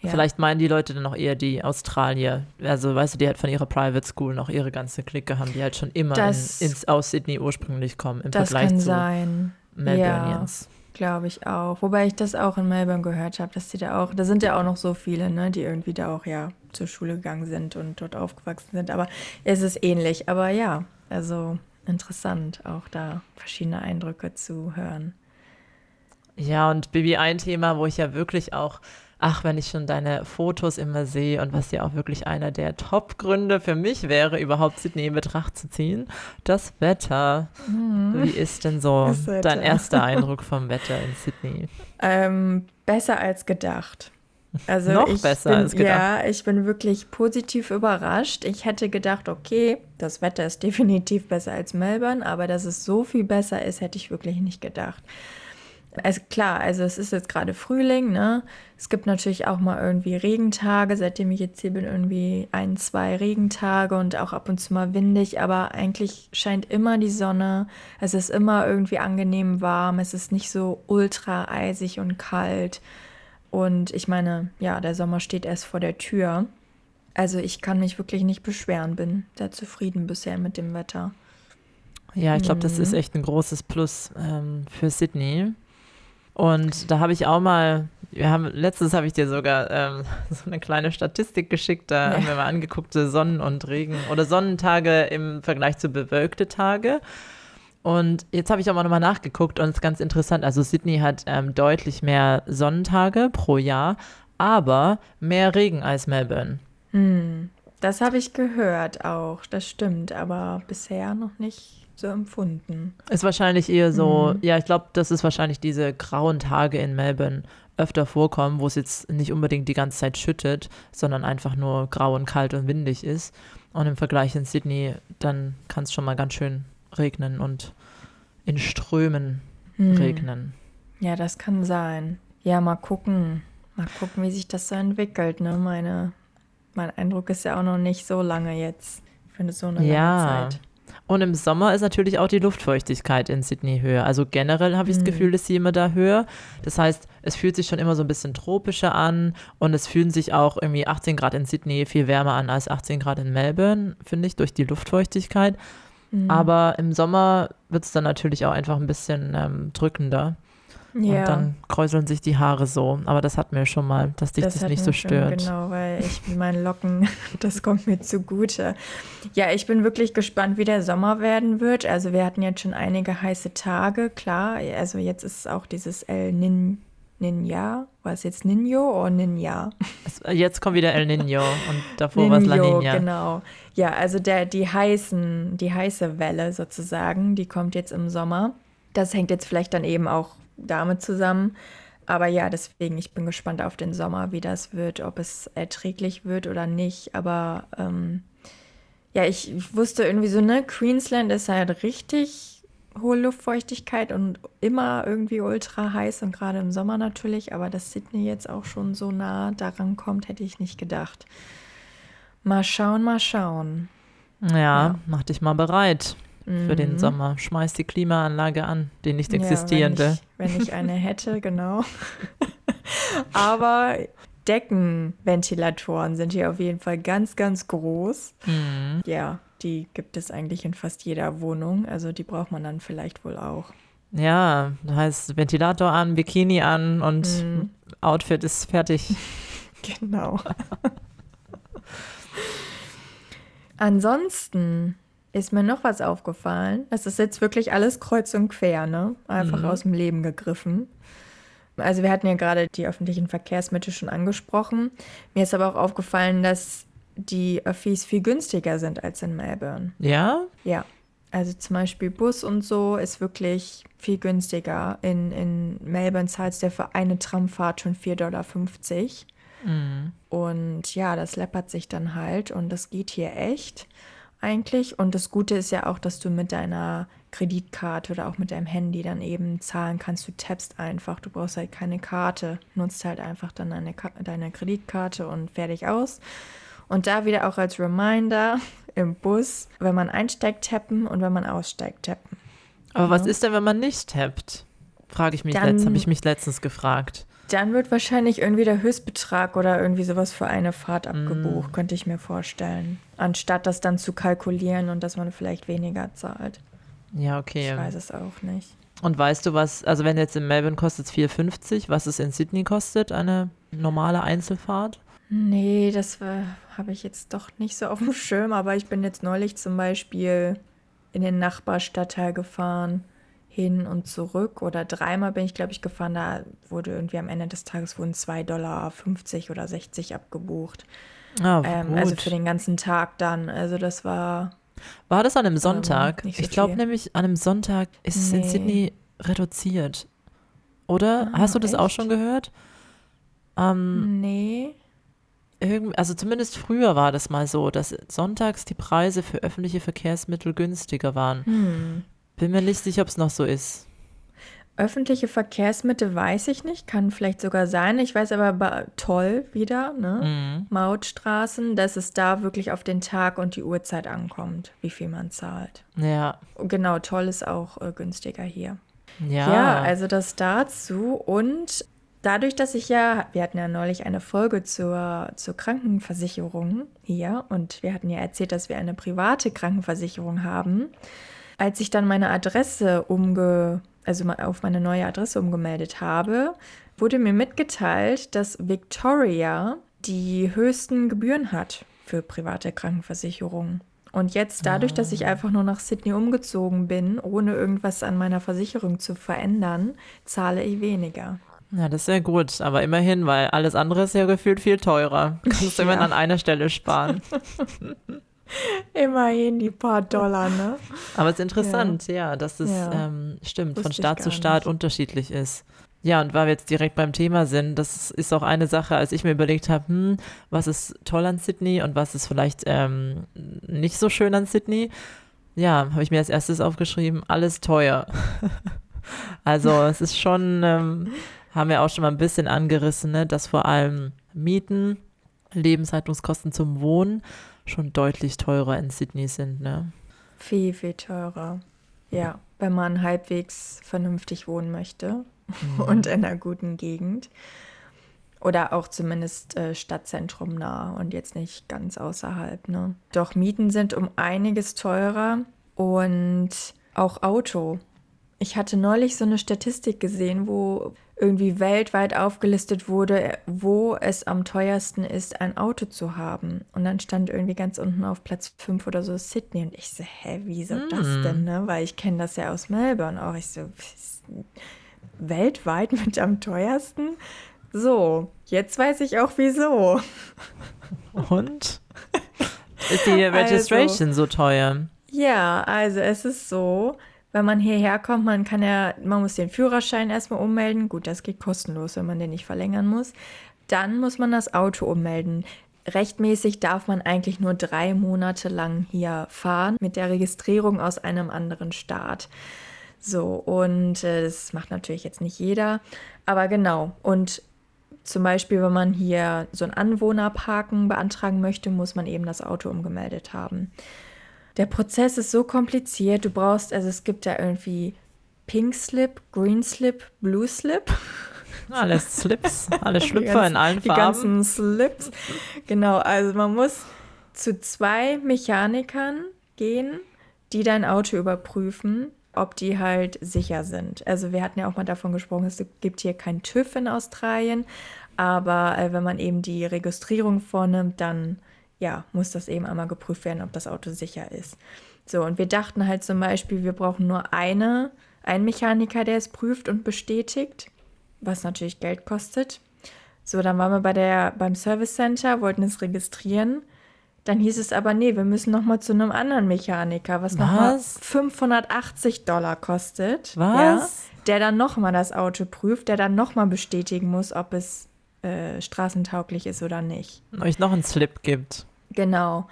Ja. Vielleicht meinen die Leute dann auch eher die Australier. Also, weißt du, die halt von ihrer Private School noch ihre ganze Clique haben, die halt schon immer das, in, ins, aus Sydney ursprünglich kommen im das Vergleich kann zu sein. Melburnians. Ja. Glaube ich auch. Wobei ich das auch in Melbourne gehört habe, dass die da auch, da sind ja auch noch so viele, ne, die irgendwie da auch ja zur Schule gegangen sind und dort aufgewachsen sind. Aber es ist ähnlich. Aber ja, also interessant, auch da verschiedene Eindrücke zu hören. Ja, und Bibi, ein Thema, wo ich ja wirklich auch ach, wenn ich schon deine Fotos immer sehe und was ja auch wirklich einer der Top-Gründe für mich wäre, überhaupt Sydney in Betracht zu ziehen, das Wetter. Mhm. Wie ist denn so dein erster Eindruck vom Wetter in Sydney? Ähm, besser als gedacht. Also Noch besser bin, als gedacht. Ja, ich bin wirklich positiv überrascht. Ich hätte gedacht, okay, das Wetter ist definitiv besser als Melbourne, aber dass es so viel besser ist, hätte ich wirklich nicht gedacht. Also klar, also es ist jetzt gerade Frühling, ne? Es gibt natürlich auch mal irgendwie Regentage, seitdem ich jetzt hier bin, irgendwie ein, zwei Regentage und auch ab und zu mal windig, aber eigentlich scheint immer die Sonne. Es ist immer irgendwie angenehm warm, es ist nicht so ultra eisig und kalt. Und ich meine, ja, der Sommer steht erst vor der Tür. Also ich kann mich wirklich nicht beschweren, bin sehr zufrieden bisher mit dem Wetter. Ja, ich glaube, das ist mhm. echt ein großes Plus ähm, für Sydney. Und da habe ich auch mal, wir haben, letztens habe ich dir sogar ähm, so eine kleine Statistik geschickt, da ja. haben wir mal angeguckt, Sonnen- und Regen oder Sonnentage im Vergleich zu bewölkte Tage. Und jetzt habe ich auch mal nochmal nachgeguckt und es ist ganz interessant. Also Sydney hat ähm, deutlich mehr Sonnentage pro Jahr, aber mehr Regen als Melbourne. Hm, das habe ich gehört auch, das stimmt, aber bisher noch nicht so empfunden. Ist wahrscheinlich eher so, mhm. ja, ich glaube, das ist wahrscheinlich diese grauen Tage in Melbourne öfter vorkommen, wo es jetzt nicht unbedingt die ganze Zeit schüttet, sondern einfach nur grau und kalt und windig ist. Und im Vergleich in Sydney, dann kann es schon mal ganz schön regnen und in Strömen mhm. regnen. Ja, das kann sein. Ja, mal gucken. Mal gucken, wie sich das so entwickelt. Ne? Meine, mein Eindruck ist ja auch noch nicht so lange jetzt. Ich finde so eine lange ja. Zeit. Und im Sommer ist natürlich auch die Luftfeuchtigkeit in Sydney höher. Also generell habe ich das mhm. Gefühl, ist sie immer da höher. Das heißt, es fühlt sich schon immer so ein bisschen tropischer an und es fühlen sich auch irgendwie 18 Grad in Sydney viel wärmer an als 18 Grad in Melbourne, finde ich, durch die Luftfeuchtigkeit. Mhm. Aber im Sommer wird es dann natürlich auch einfach ein bisschen ähm, drückender. Ja. Und dann kräuseln sich die Haare so. Aber das hatten wir schon mal, dass dich das, das nicht so stört. Schon, genau, weil ich meine Locken, das kommt mir zugute. Ja, ich bin wirklich gespannt, wie der Sommer werden wird. Also wir hatten jetzt schon einige heiße Tage, klar. Also jetzt ist auch dieses El Nin Ninja. War es jetzt Nino oder Ninja? Jetzt kommt wieder El Nino und davor war es La Nina. Genau. Ja, also der, die heißen, die heiße Welle sozusagen, die kommt jetzt im Sommer. Das hängt jetzt vielleicht dann eben auch damit zusammen. Aber ja, deswegen, ich bin gespannt auf den Sommer, wie das wird, ob es erträglich wird oder nicht. Aber ähm, ja, ich, ich wusste irgendwie so, ne, Queensland ist halt richtig hohe Luftfeuchtigkeit und immer irgendwie ultra heiß und gerade im Sommer natürlich. Aber dass Sydney jetzt auch schon so nah daran kommt, hätte ich nicht gedacht. Mal schauen, mal schauen. Ja, ja. mach dich mal bereit für den mhm. Sommer. Schmeiß die Klimaanlage an, die nicht existierende. Ja, wenn, ich, wenn ich eine hätte, genau. Aber Deckenventilatoren sind hier auf jeden Fall ganz, ganz groß. Mhm. Ja, die gibt es eigentlich in fast jeder Wohnung. Also die braucht man dann vielleicht wohl auch. Ja, das heißt Ventilator an, Bikini an und mhm. Outfit ist fertig. genau. Ansonsten ist mir noch was aufgefallen. Das ist jetzt wirklich alles kreuz und quer, ne? Einfach mhm. aus dem Leben gegriffen. Also wir hatten ja gerade die öffentlichen Verkehrsmittel schon angesprochen. Mir ist aber auch aufgefallen, dass die Öffis viel günstiger sind als in Melbourne. Ja? Ja. Also zum Beispiel Bus und so ist wirklich viel günstiger. In, in Melbourne zahlst du für eine Tramfahrt schon 4,50 Dollar. Mhm. Und ja, das läppert sich dann halt und das geht hier echt eigentlich. Und das Gute ist ja auch, dass du mit deiner Kreditkarte oder auch mit deinem Handy dann eben zahlen kannst. Du tappst einfach. Du brauchst halt keine Karte. Nutzt halt einfach dann deine, deine Kreditkarte und fertig aus. Und da wieder auch als Reminder im Bus, wenn man einsteigt, tappen und wenn man aussteigt, tappen. Aber was ist denn, wenn man nicht tappt? Frage ich mich letztens, habe ich mich letztens gefragt. Dann wird wahrscheinlich irgendwie der Höchstbetrag oder irgendwie sowas für eine Fahrt abgebucht, mm. könnte ich mir vorstellen. Anstatt das dann zu kalkulieren und dass man vielleicht weniger zahlt. Ja, okay. Ich weiß es auch nicht. Und weißt du, was, also wenn jetzt in Melbourne kostet es 4,50, was es in Sydney kostet, eine normale Einzelfahrt? Nee, das habe ich jetzt doch nicht so auf dem Schirm, aber ich bin jetzt neulich zum Beispiel in den Nachbarstadtteil gefahren hin und zurück oder dreimal bin ich, glaube ich, gefahren. Da wurde irgendwie am Ende des Tages wurden 2,50 Dollar oder 60 abgebucht. Ah, ähm, also für den ganzen Tag dann. Also das war. War das an einem Sonntag? Ähm, so ich glaube nämlich, an einem Sonntag ist es in Sydney reduziert. Oder? Ah, Hast du das echt? auch schon gehört? Ähm, nee. also zumindest früher war das mal so, dass sonntags die Preise für öffentliche Verkehrsmittel günstiger waren. Hm. Bin mir nicht sicher, ob es noch so ist. Öffentliche Verkehrsmittel weiß ich nicht, kann vielleicht sogar sein. Ich weiß aber toll wieder, ne? Mhm. Mautstraßen, dass es da wirklich auf den Tag und die Uhrzeit ankommt, wie viel man zahlt. Ja. Genau, toll ist auch äh, günstiger hier. Ja. Ja, also das dazu und dadurch, dass ich ja, wir hatten ja neulich eine Folge zur, zur Krankenversicherung hier und wir hatten ja erzählt, dass wir eine private Krankenversicherung haben. Als ich dann meine Adresse umge, also auf meine neue Adresse umgemeldet habe, wurde mir mitgeteilt, dass Victoria die höchsten Gebühren hat für private Krankenversicherungen. Und jetzt dadurch, dass ich ah. einfach nur nach Sydney umgezogen bin, ohne irgendwas an meiner Versicherung zu verändern, zahle ich weniger. Ja, das ist sehr gut, aber immerhin, weil alles andere ist ja gefühlt viel teurer. Kannst du ja. immerhin an einer Stelle sparen. Immerhin die paar Dollar, ne? Aber es ist interessant, ja, ja dass es ja. Ähm, stimmt, Wusste von Staat zu Staat nicht. unterschiedlich ist. Ja, und weil wir jetzt direkt beim Thema sind, das ist auch eine Sache, als ich mir überlegt habe, hm, was ist toll an Sydney und was ist vielleicht ähm, nicht so schön an Sydney. Ja, habe ich mir als erstes aufgeschrieben, alles teuer. also es ist schon, ähm, haben wir auch schon mal ein bisschen angerissen, ne, dass vor allem Mieten, Lebenshaltungskosten zum Wohnen schon deutlich teurer in Sydney sind, ne? Viel, viel teurer. Ja, wenn man halbwegs vernünftig wohnen möchte mhm. und in einer guten Gegend. Oder auch zumindest äh, Stadtzentrum nah und jetzt nicht ganz außerhalb. Ne? Doch Mieten sind um einiges teurer und auch Auto. Ich hatte neulich so eine Statistik gesehen, wo irgendwie weltweit aufgelistet wurde, wo es am teuersten ist, ein Auto zu haben. Und dann stand irgendwie ganz unten auf Platz 5 oder so Sydney. Und ich so, hä, wieso mm. das denn, ne? Weil ich kenne das ja aus Melbourne auch. Ich so, weltweit mit am teuersten? So, jetzt weiß ich auch wieso. Und? Ist die also Registration also, so teuer? Ja, also es ist so, wenn man hierher kommt, man kann ja, man muss den Führerschein erstmal ummelden. Gut, das geht kostenlos, wenn man den nicht verlängern muss. Dann muss man das Auto ummelden. Rechtmäßig darf man eigentlich nur drei Monate lang hier fahren mit der Registrierung aus einem anderen Staat. So, und äh, das macht natürlich jetzt nicht jeder. Aber genau, und zum Beispiel, wenn man hier so ein Anwohnerparken beantragen möchte, muss man eben das Auto umgemeldet haben. Der Prozess ist so kompliziert. Du brauchst, also es gibt da irgendwie Pink Slip, Green Slip, Blue Slip. Alle Slips, alle Schlüpfer ganzen, in allen Farben. Die ganzen Slips. Genau, also man muss zu zwei Mechanikern gehen, die dein Auto überprüfen, ob die halt sicher sind. Also wir hatten ja auch mal davon gesprochen, es gibt hier kein TÜV in Australien, aber äh, wenn man eben die Registrierung vornimmt, dann ja, muss das eben einmal geprüft werden, ob das Auto sicher ist. So, und wir dachten halt zum Beispiel, wir brauchen nur eine, einen Mechaniker, der es prüft und bestätigt, was natürlich Geld kostet. So, dann waren wir bei der, beim Service Center, wollten es registrieren. Dann hieß es aber, nee, wir müssen nochmal zu einem anderen Mechaniker, was, was? nochmal 580 Dollar kostet. Was? Ja, der dann nochmal das Auto prüft, der dann nochmal bestätigen muss, ob es äh, straßentauglich ist oder nicht. Euch noch einen Slip gibt. Genau.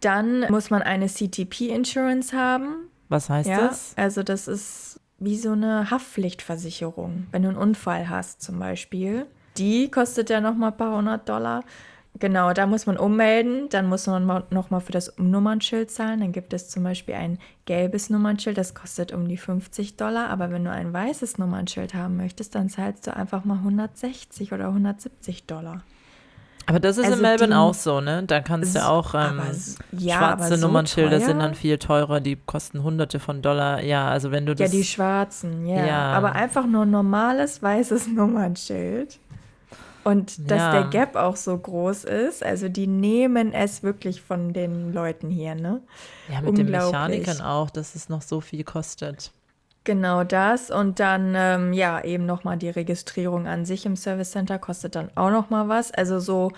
Dann muss man eine CTP-Insurance haben. Was heißt ja, das? Also das ist wie so eine Haftpflichtversicherung. Wenn du einen Unfall hast zum Beispiel. Die kostet ja nochmal ein paar hundert Dollar. Genau, da muss man ummelden, dann muss man nochmal für das Nummernschild zahlen. Dann gibt es zum Beispiel ein gelbes Nummernschild, das kostet um die 50 Dollar. Aber wenn du ein weißes Nummernschild haben möchtest, dann zahlst du einfach mal 160 oder 170 Dollar. Aber das ist also in Melbourne die, auch so, ne? Da kannst du auch ähm, ja, schwarze so Nummernschilder teuer? sind dann viel teurer, die kosten hunderte von Dollar. Ja, also wenn du das. Ja, die schwarzen, ja. ja. Aber einfach nur ein normales weißes Nummernschild. Und dass ja. der Gap auch so groß ist, also die nehmen es wirklich von den Leuten hier, ne? Ja, mit den Mechanikern auch, dass es noch so viel kostet. Genau das und dann ähm, ja eben nochmal die Registrierung an sich im Service Center kostet dann auch nochmal was. Also so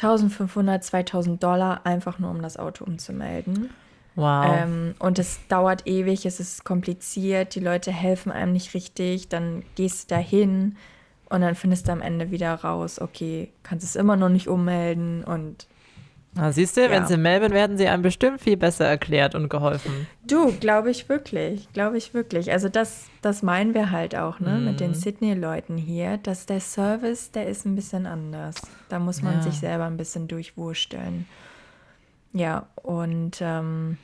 1500, 2000 Dollar einfach nur um das Auto umzumelden. Wow. Ähm, und es dauert ewig, es ist kompliziert, die Leute helfen einem nicht richtig, dann gehst du dahin und dann findest du am Ende wieder raus, okay, kannst es immer noch nicht ummelden und. Na, siehst du, ja. wenn sie in Melbourne werden sie einem bestimmt viel besser erklärt und geholfen. Du, glaube ich wirklich, glaube ich wirklich. Also das, das meinen wir halt auch, ne, mm. mit den mhm. Sydney-Leuten hier, dass der Service, der ist ein bisschen anders. Da muss man ja. sich selber ein bisschen durchwursteln. Ja, und ähm,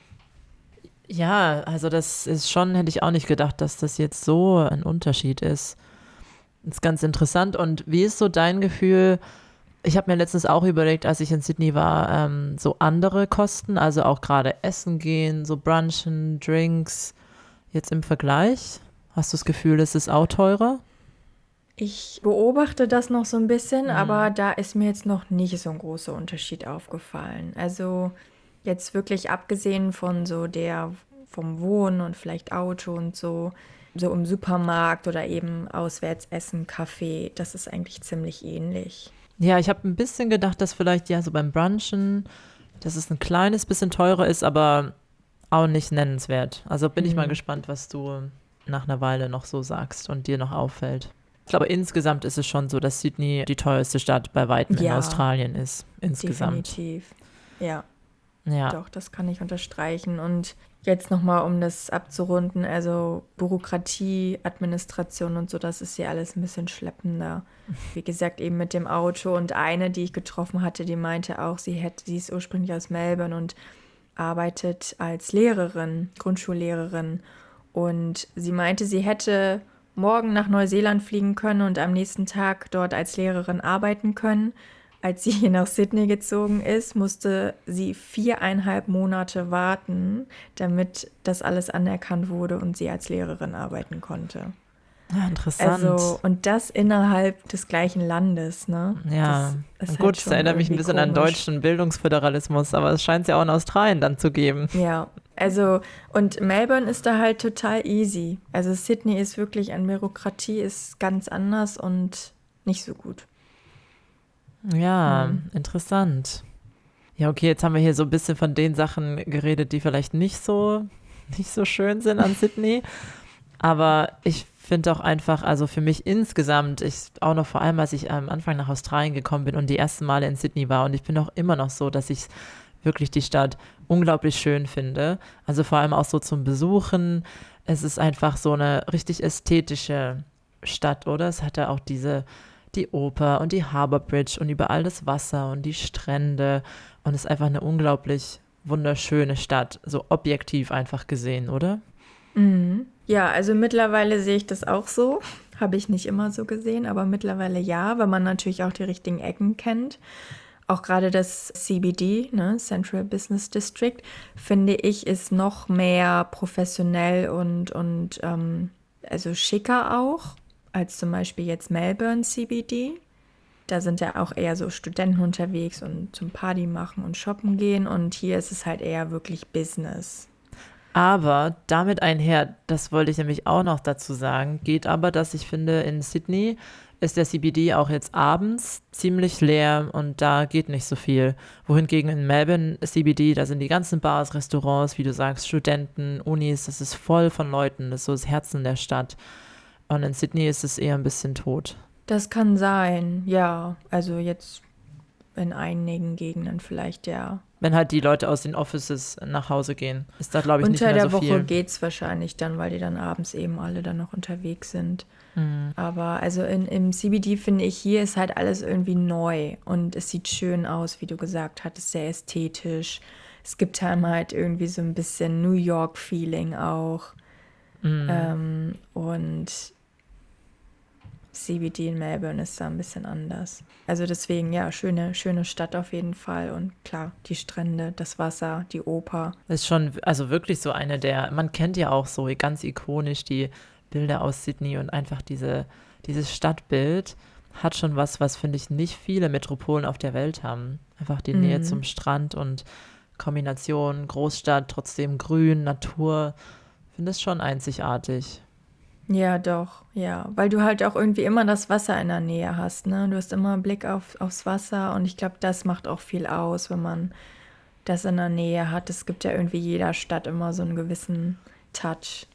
ja, also das ist schon, hätte ich auch nicht gedacht, dass das jetzt so ein Unterschied ist. Das ist ganz interessant. Und wie ist so dein Gefühl? Ich habe mir letztens auch überlegt, als ich in Sydney war, ähm, so andere Kosten, also auch gerade Essen gehen, so Brunchen, Drinks, jetzt im Vergleich. Hast du das Gefühl, es ist auch teurer? Ich beobachte das noch so ein bisschen, mhm. aber da ist mir jetzt noch nicht so ein großer Unterschied aufgefallen. Also jetzt wirklich abgesehen von so der vom Wohnen und vielleicht Auto und so, so im Supermarkt oder eben auswärts essen, Kaffee, das ist eigentlich ziemlich ähnlich. Ja, ich habe ein bisschen gedacht, dass vielleicht ja so beim Brunchen, dass es ein kleines bisschen teurer ist, aber auch nicht nennenswert. Also bin mhm. ich mal mhm. gespannt, was du nach einer Weile noch so sagst und dir noch auffällt. Ich glaube, insgesamt ist es schon so, dass Sydney die teuerste Stadt bei Weitem ja, in Australien ist. Insgesamt. Definitiv. Ja. Ja. Doch, das kann ich unterstreichen. Und jetzt nochmal, um das abzurunden, also Bürokratie, Administration und so, das ist ja alles ein bisschen schleppender. Wie gesagt, eben mit dem Auto. Und eine, die ich getroffen hatte, die meinte auch, sie hätte, sie ist ursprünglich aus Melbourne und arbeitet als Lehrerin, Grundschullehrerin. Und sie meinte, sie hätte morgen nach Neuseeland fliegen können und am nächsten Tag dort als Lehrerin arbeiten können als sie hier nach Sydney gezogen ist, musste sie viereinhalb Monate warten, damit das alles anerkannt wurde und sie als Lehrerin arbeiten konnte. Ja, interessant. Also, und das innerhalb des gleichen Landes, ne? Ja, das gut, halt das erinnert mich ein bisschen komisch. an deutschen Bildungsföderalismus, aber es scheint es ja auch in Australien dann zu geben. Ja, also, und Melbourne ist da halt total easy. Also, Sydney ist wirklich an Bürokratie, ist ganz anders und nicht so gut. Ja, mhm. interessant. Ja, okay, jetzt haben wir hier so ein bisschen von den Sachen geredet, die vielleicht nicht so, nicht so schön sind an Sydney. Aber ich finde auch einfach, also für mich insgesamt, ich auch noch vor allem, als ich am Anfang nach Australien gekommen bin und die ersten Male in Sydney war, und ich bin auch immer noch so, dass ich wirklich die Stadt unglaublich schön finde. Also vor allem auch so zum Besuchen. Es ist einfach so eine richtig ästhetische Stadt, oder? Es hat ja auch diese die Oper und die Harbour Bridge und überall das Wasser und die Strände. Und es ist einfach eine unglaublich wunderschöne Stadt, so objektiv einfach gesehen, oder? Mhm. Ja, also mittlerweile sehe ich das auch so. Habe ich nicht immer so gesehen, aber mittlerweile ja, weil man natürlich auch die richtigen Ecken kennt. Auch gerade das CBD, ne, Central Business District, finde ich, ist noch mehr professionell und, und ähm, also schicker auch als zum Beispiel jetzt Melbourne CBD. Da sind ja auch eher so Studenten unterwegs und zum Party machen und shoppen gehen. Und hier ist es halt eher wirklich Business. Aber damit einher, das wollte ich nämlich auch noch dazu sagen, geht aber, dass ich finde, in Sydney ist der CBD auch jetzt abends ziemlich leer und da geht nicht so viel. Wohingegen in Melbourne CBD, da sind die ganzen Bars, Restaurants, wie du sagst, Studenten, Unis, das ist voll von Leuten, das ist so das Herzen der Stadt. Und in Sydney ist es eher ein bisschen tot. Das kann sein, ja. Also jetzt in einigen Gegenden vielleicht, ja. Wenn halt die Leute aus den Offices nach Hause gehen, ist da, glaube ich, Unter nicht mehr so viel. Unter der Woche geht es wahrscheinlich dann, weil die dann abends eben alle dann noch unterwegs sind. Mhm. Aber also in, im CBD finde ich, hier ist halt alles irgendwie neu und es sieht schön aus, wie du gesagt hattest, sehr ästhetisch. Es gibt halt irgendwie so ein bisschen New York-Feeling auch. Mhm. Ähm, und CBD in Melbourne ist da ein bisschen anders. Also deswegen, ja, schöne, schöne Stadt auf jeden Fall. Und klar, die Strände, das Wasser, die Oper. Ist schon, also wirklich so eine der, man kennt ja auch so ganz ikonisch die Bilder aus Sydney und einfach diese, dieses Stadtbild hat schon was, was finde ich nicht viele Metropolen auf der Welt haben. Einfach die mhm. Nähe zum Strand und Kombination Großstadt, trotzdem Grün, Natur. Finde es schon einzigartig. Ja, doch, ja. Weil du halt auch irgendwie immer das Wasser in der Nähe hast, ne? Du hast immer einen Blick auf, aufs Wasser und ich glaube, das macht auch viel aus, wenn man das in der Nähe hat. Es gibt ja irgendwie jeder Stadt immer so einen gewissen Touch.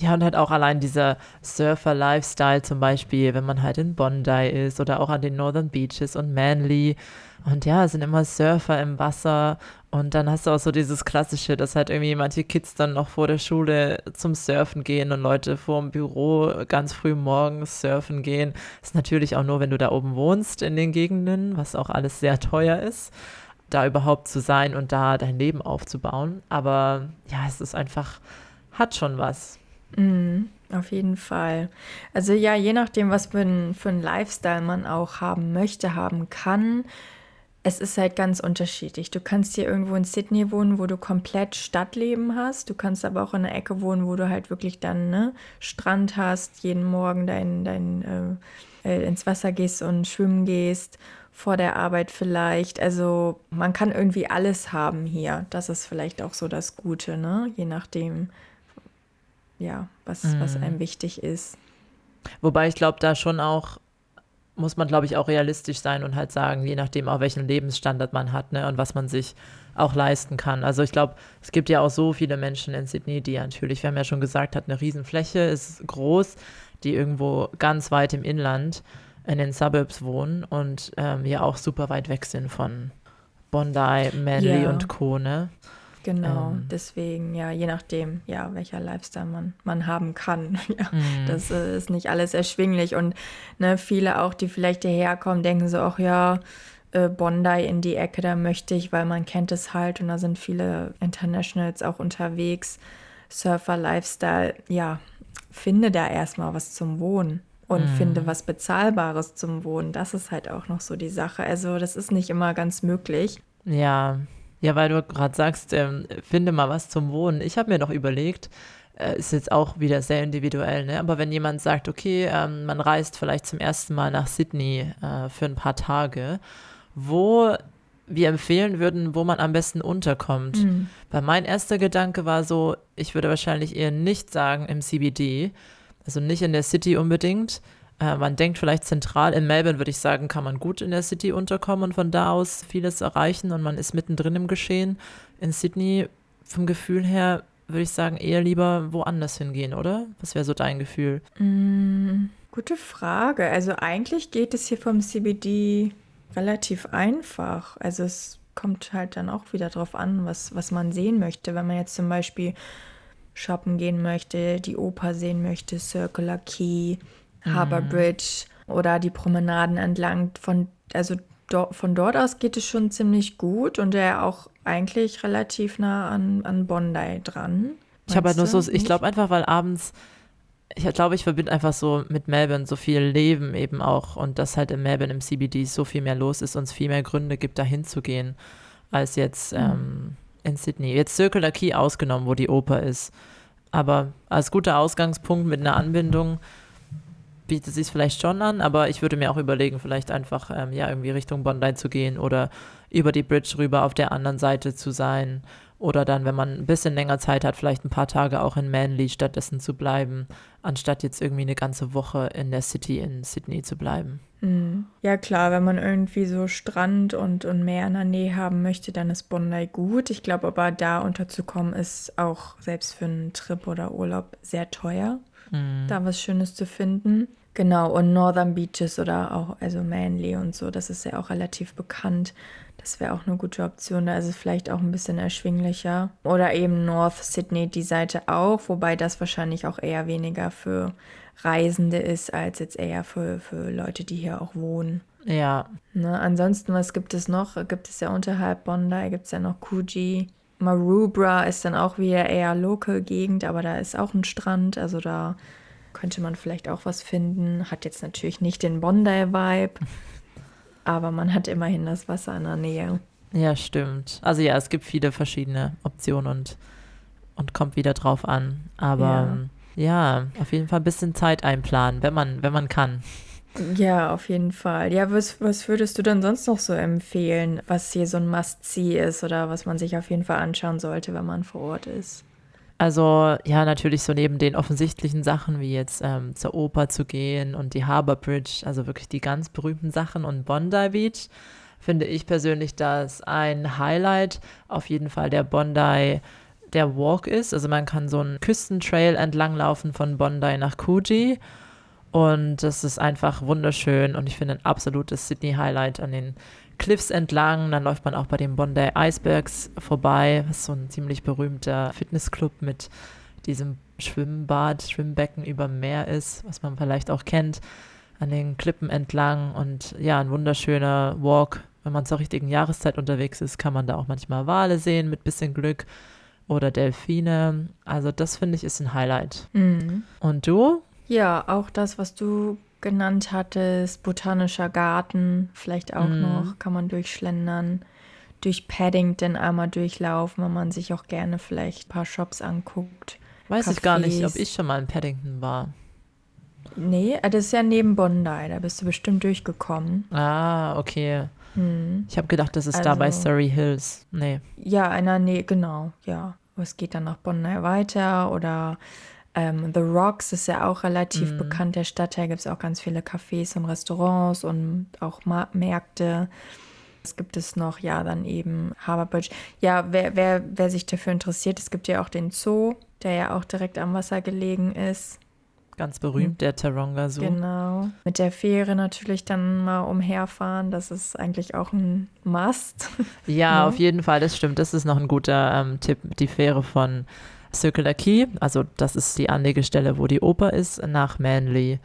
Ja, und halt auch allein dieser Surfer-Lifestyle zum Beispiel, wenn man halt in Bondi ist oder auch an den Northern Beaches und Manly. Und ja, es sind immer Surfer im Wasser. Und dann hast du auch so dieses Klassische, dass halt irgendwie manche Kids dann noch vor der Schule zum Surfen gehen und Leute vor dem Büro ganz früh morgens surfen gehen. Das ist natürlich auch nur, wenn du da oben wohnst in den Gegenden, was auch alles sehr teuer ist, da überhaupt zu sein und da dein Leben aufzubauen. Aber ja, es ist einfach, hat schon was. Mhm, auf jeden Fall. Also ja, je nachdem, was für ein, für ein Lifestyle man auch haben möchte, haben kann, es ist halt ganz unterschiedlich. Du kannst hier irgendwo in Sydney wohnen, wo du komplett Stadtleben hast. Du kannst aber auch in einer Ecke wohnen, wo du halt wirklich dann ne, Strand hast, jeden Morgen dein, dein, äh, äh ins Wasser gehst und schwimmen gehst, vor der Arbeit vielleicht. Also man kann irgendwie alles haben hier. Das ist vielleicht auch so das Gute, ne? Je nachdem, ja, was, mhm. was einem wichtig ist. Wobei ich glaube, da schon auch muss man, glaube ich, auch realistisch sein und halt sagen, je nachdem auch welchen Lebensstandard man hat ne, und was man sich auch leisten kann. Also ich glaube, es gibt ja auch so viele Menschen in Sydney, die natürlich, wir haben ja schon gesagt, hat eine Riesenfläche, ist groß, die irgendwo ganz weit im Inland in den Suburbs wohnen und ähm, ja auch super weit weg sind von Bondi, Manly yeah. und Co. Ne? Genau, ähm. deswegen, ja, je nachdem, ja, welcher Lifestyle man, man haben kann. ja, mm. Das äh, ist nicht alles erschwinglich. Und ne, viele auch, die vielleicht hierher kommen, denken so, ach ja, äh, Bondi in die Ecke, da möchte ich, weil man kennt es halt und da sind viele Internationals auch unterwegs. Surfer, Lifestyle, ja, finde da erstmal was zum Wohnen und mm. finde was Bezahlbares zum Wohnen. Das ist halt auch noch so die Sache. Also, das ist nicht immer ganz möglich. Ja, ja, weil du gerade sagst, ähm, finde mal was zum Wohnen. Ich habe mir noch überlegt, äh, ist jetzt auch wieder sehr individuell, ne? aber wenn jemand sagt, okay, ähm, man reist vielleicht zum ersten Mal nach Sydney äh, für ein paar Tage, wo wir empfehlen würden, wo man am besten unterkommt. Mhm. Weil mein erster Gedanke war so, ich würde wahrscheinlich eher nicht sagen im CBD, also nicht in der City unbedingt, äh, man denkt vielleicht zentral. In Melbourne würde ich sagen, kann man gut in der City unterkommen und von da aus vieles erreichen und man ist mittendrin im Geschehen. In Sydney, vom Gefühl her, würde ich sagen, eher lieber woanders hingehen, oder? Was wäre so dein Gefühl? Mm, gute Frage. Also eigentlich geht es hier vom CBD relativ einfach. Also es kommt halt dann auch wieder drauf an, was, was man sehen möchte. Wenn man jetzt zum Beispiel shoppen gehen möchte, die Oper sehen möchte, Circular Key, Harbour mhm. Bridge oder die Promenaden entlang. Von, also do, von dort aus geht es schon ziemlich gut und der auch eigentlich relativ nah an, an Bondi dran. Ich habe halt nur so, ich glaube einfach, weil abends, ich glaube, ich verbinde einfach so mit Melbourne so viel Leben eben auch und dass halt in Melbourne im CBD so viel mehr los ist und es viel mehr Gründe gibt, dahin zu gehen, als jetzt mhm. ähm, in Sydney. Jetzt Circular Key ausgenommen, wo die Oper ist. Aber als guter Ausgangspunkt mit einer Anbindung bietet sich vielleicht schon an, aber ich würde mir auch überlegen, vielleicht einfach ähm, ja irgendwie Richtung Bondi zu gehen oder über die Bridge rüber auf der anderen Seite zu sein Oder dann, wenn man ein bisschen länger Zeit hat, vielleicht ein paar Tage auch in Manly stattdessen zu bleiben, anstatt jetzt irgendwie eine ganze Woche in der City in Sydney zu bleiben. Mhm. Ja klar, wenn man irgendwie so Strand und, und Meer in der Nähe haben möchte, dann ist Bondi gut. Ich glaube aber, da unterzukommen ist auch selbst für einen Trip oder Urlaub sehr teuer, mhm. da was Schönes zu finden. Genau, und Northern Beaches oder auch, also Manly und so, das ist ja auch relativ bekannt. Das wäre auch eine gute Option. Da ist es vielleicht auch ein bisschen erschwinglicher. Oder eben North Sydney, die Seite auch, wobei das wahrscheinlich auch eher weniger für Reisende ist, als jetzt eher für, für Leute, die hier auch wohnen. Ja. Ne, ansonsten, was gibt es noch? Gibt es ja unterhalb Bondi, gibt es ja noch Coogee. Maroubra ist dann auch wieder eher Local-Gegend, aber da ist auch ein Strand, also da könnte man vielleicht auch was finden. Hat jetzt natürlich nicht den Bondi-Vibe, aber man hat immerhin das Wasser in der Nähe. Ja, stimmt. Also ja, es gibt viele verschiedene Optionen und, und kommt wieder drauf an. Aber ja. ja, auf jeden Fall ein bisschen Zeit einplanen, wenn man, wenn man kann. Ja, auf jeden Fall. Ja, was, was würdest du denn sonst noch so empfehlen, was hier so ein Must-See ist oder was man sich auf jeden Fall anschauen sollte, wenn man vor Ort ist? Also ja, natürlich so neben den offensichtlichen Sachen wie jetzt ähm, zur Oper zu gehen und die Harbour Bridge, also wirklich die ganz berühmten Sachen und Bondi Beach, finde ich persönlich, dass ein Highlight auf jeden Fall der Bondi der Walk ist. Also man kann so einen Küstentrail entlanglaufen von Bondi nach Coogee und das ist einfach wunderschön und ich finde ein absolutes Sydney Highlight an den Cliffs entlang. Dann läuft man auch bei den Bondi Icebergs vorbei, was so ein ziemlich berühmter Fitnessclub mit diesem Schwimmbad, Schwimmbecken über Meer ist, was man vielleicht auch kennt, an den Klippen entlang. Und ja, ein wunderschöner Walk. Wenn man zur richtigen Jahreszeit unterwegs ist, kann man da auch manchmal Wale sehen mit bisschen Glück oder Delfine. Also das finde ich ist ein Highlight. Mhm. Und du? Ja, auch das, was du genannt hattest, botanischer Garten, vielleicht auch mhm. noch, kann man durchschlendern. Durch Paddington einmal durchlaufen, wenn man sich auch gerne vielleicht ein paar Shops anguckt. Weiß Cafés. ich gar nicht, ob ich schon mal in Paddington war. Nee, äh, das ist ja neben Bondi, da bist du bestimmt durchgekommen. Ah, okay. Hm. Ich habe gedacht, das ist also, da bei also Surrey Hills. Nee. Ja, einer Nähe, genau, ja. Es geht dann nach Bondi weiter oder ähm, The Rocks ist ja auch relativ mm. bekannt, der Stadtteil. Gibt es auch ganz viele Cafés und Restaurants und auch Ma Märkte. Es gibt es noch, ja, dann eben Harbour Bridge. Ja, wer, wer, wer sich dafür interessiert, es gibt ja auch den Zoo, der ja auch direkt am Wasser gelegen ist. Ganz berühmt, der Taronga Zoo. Genau. Mit der Fähre natürlich dann mal umherfahren, das ist eigentlich auch ein Must. Ja, ja. auf jeden Fall, das stimmt. Das ist noch ein guter ähm, Tipp, die Fähre von Circular Key, also das ist die Anlegestelle, wo die Oper ist, nach Manly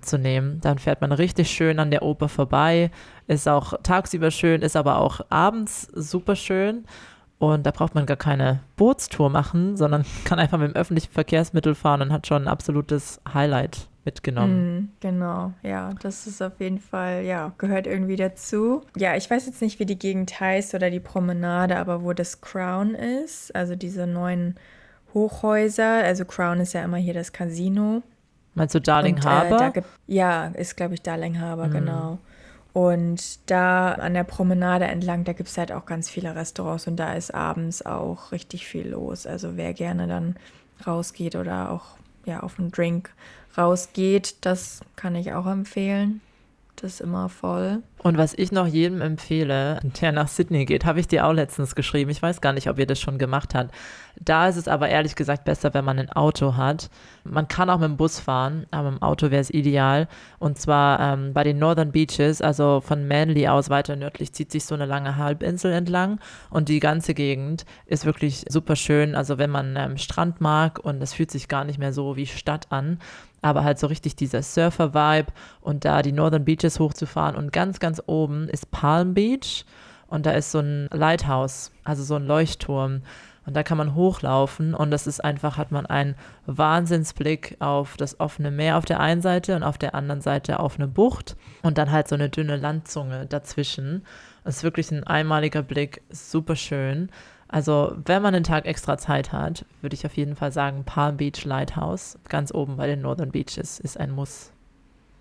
zu nehmen. Dann fährt man richtig schön an der Oper vorbei, ist auch tagsüber schön, ist aber auch abends super schön. Und da braucht man gar keine Bootstour machen, sondern kann einfach mit dem öffentlichen Verkehrsmittel fahren und hat schon ein absolutes Highlight mitgenommen. Mm, genau, ja, das ist auf jeden Fall, ja, gehört irgendwie dazu. Ja, ich weiß jetzt nicht, wie die Gegend heißt oder die Promenade, aber wo das Crown ist, also diese neuen Hochhäuser. Also Crown ist ja immer hier das Casino. Meinst du Darling und, Harbour? Äh, ja, ist, glaube ich, Darling Harbour, mhm. genau. Und da an der Promenade entlang, da gibt es halt auch ganz viele Restaurants und da ist abends auch richtig viel los. Also wer gerne dann rausgeht oder auch ja, auf einen Drink rausgeht, das kann ich auch empfehlen. Ist immer voll. Und was ich noch jedem empfehle, der nach Sydney geht, habe ich dir auch letztens geschrieben. Ich weiß gar nicht, ob ihr das schon gemacht habt. Da ist es aber ehrlich gesagt besser, wenn man ein Auto hat. Man kann auch mit dem Bus fahren, aber im Auto wäre es ideal. Und zwar ähm, bei den Northern Beaches, also von Manly aus weiter nördlich, zieht sich so eine lange Halbinsel entlang. Und die ganze Gegend ist wirklich super schön. Also wenn man ähm, Strand mag und es fühlt sich gar nicht mehr so wie Stadt an, aber halt so richtig dieser Surfer-Vibe und da die Northern Beaches hochzufahren und ganz, ganz oben ist Palm Beach und da ist so ein Lighthouse, also so ein Leuchtturm und da kann man hochlaufen und das ist einfach, hat man einen Wahnsinnsblick auf das offene Meer auf der einen Seite und auf der anderen Seite auf eine Bucht und dann halt so eine dünne Landzunge dazwischen. Das ist wirklich ein einmaliger Blick, super schön. Also, wenn man einen Tag extra Zeit hat, würde ich auf jeden Fall sagen, Palm Beach Lighthouse, ganz oben bei den Northern Beaches, ist ein Muss.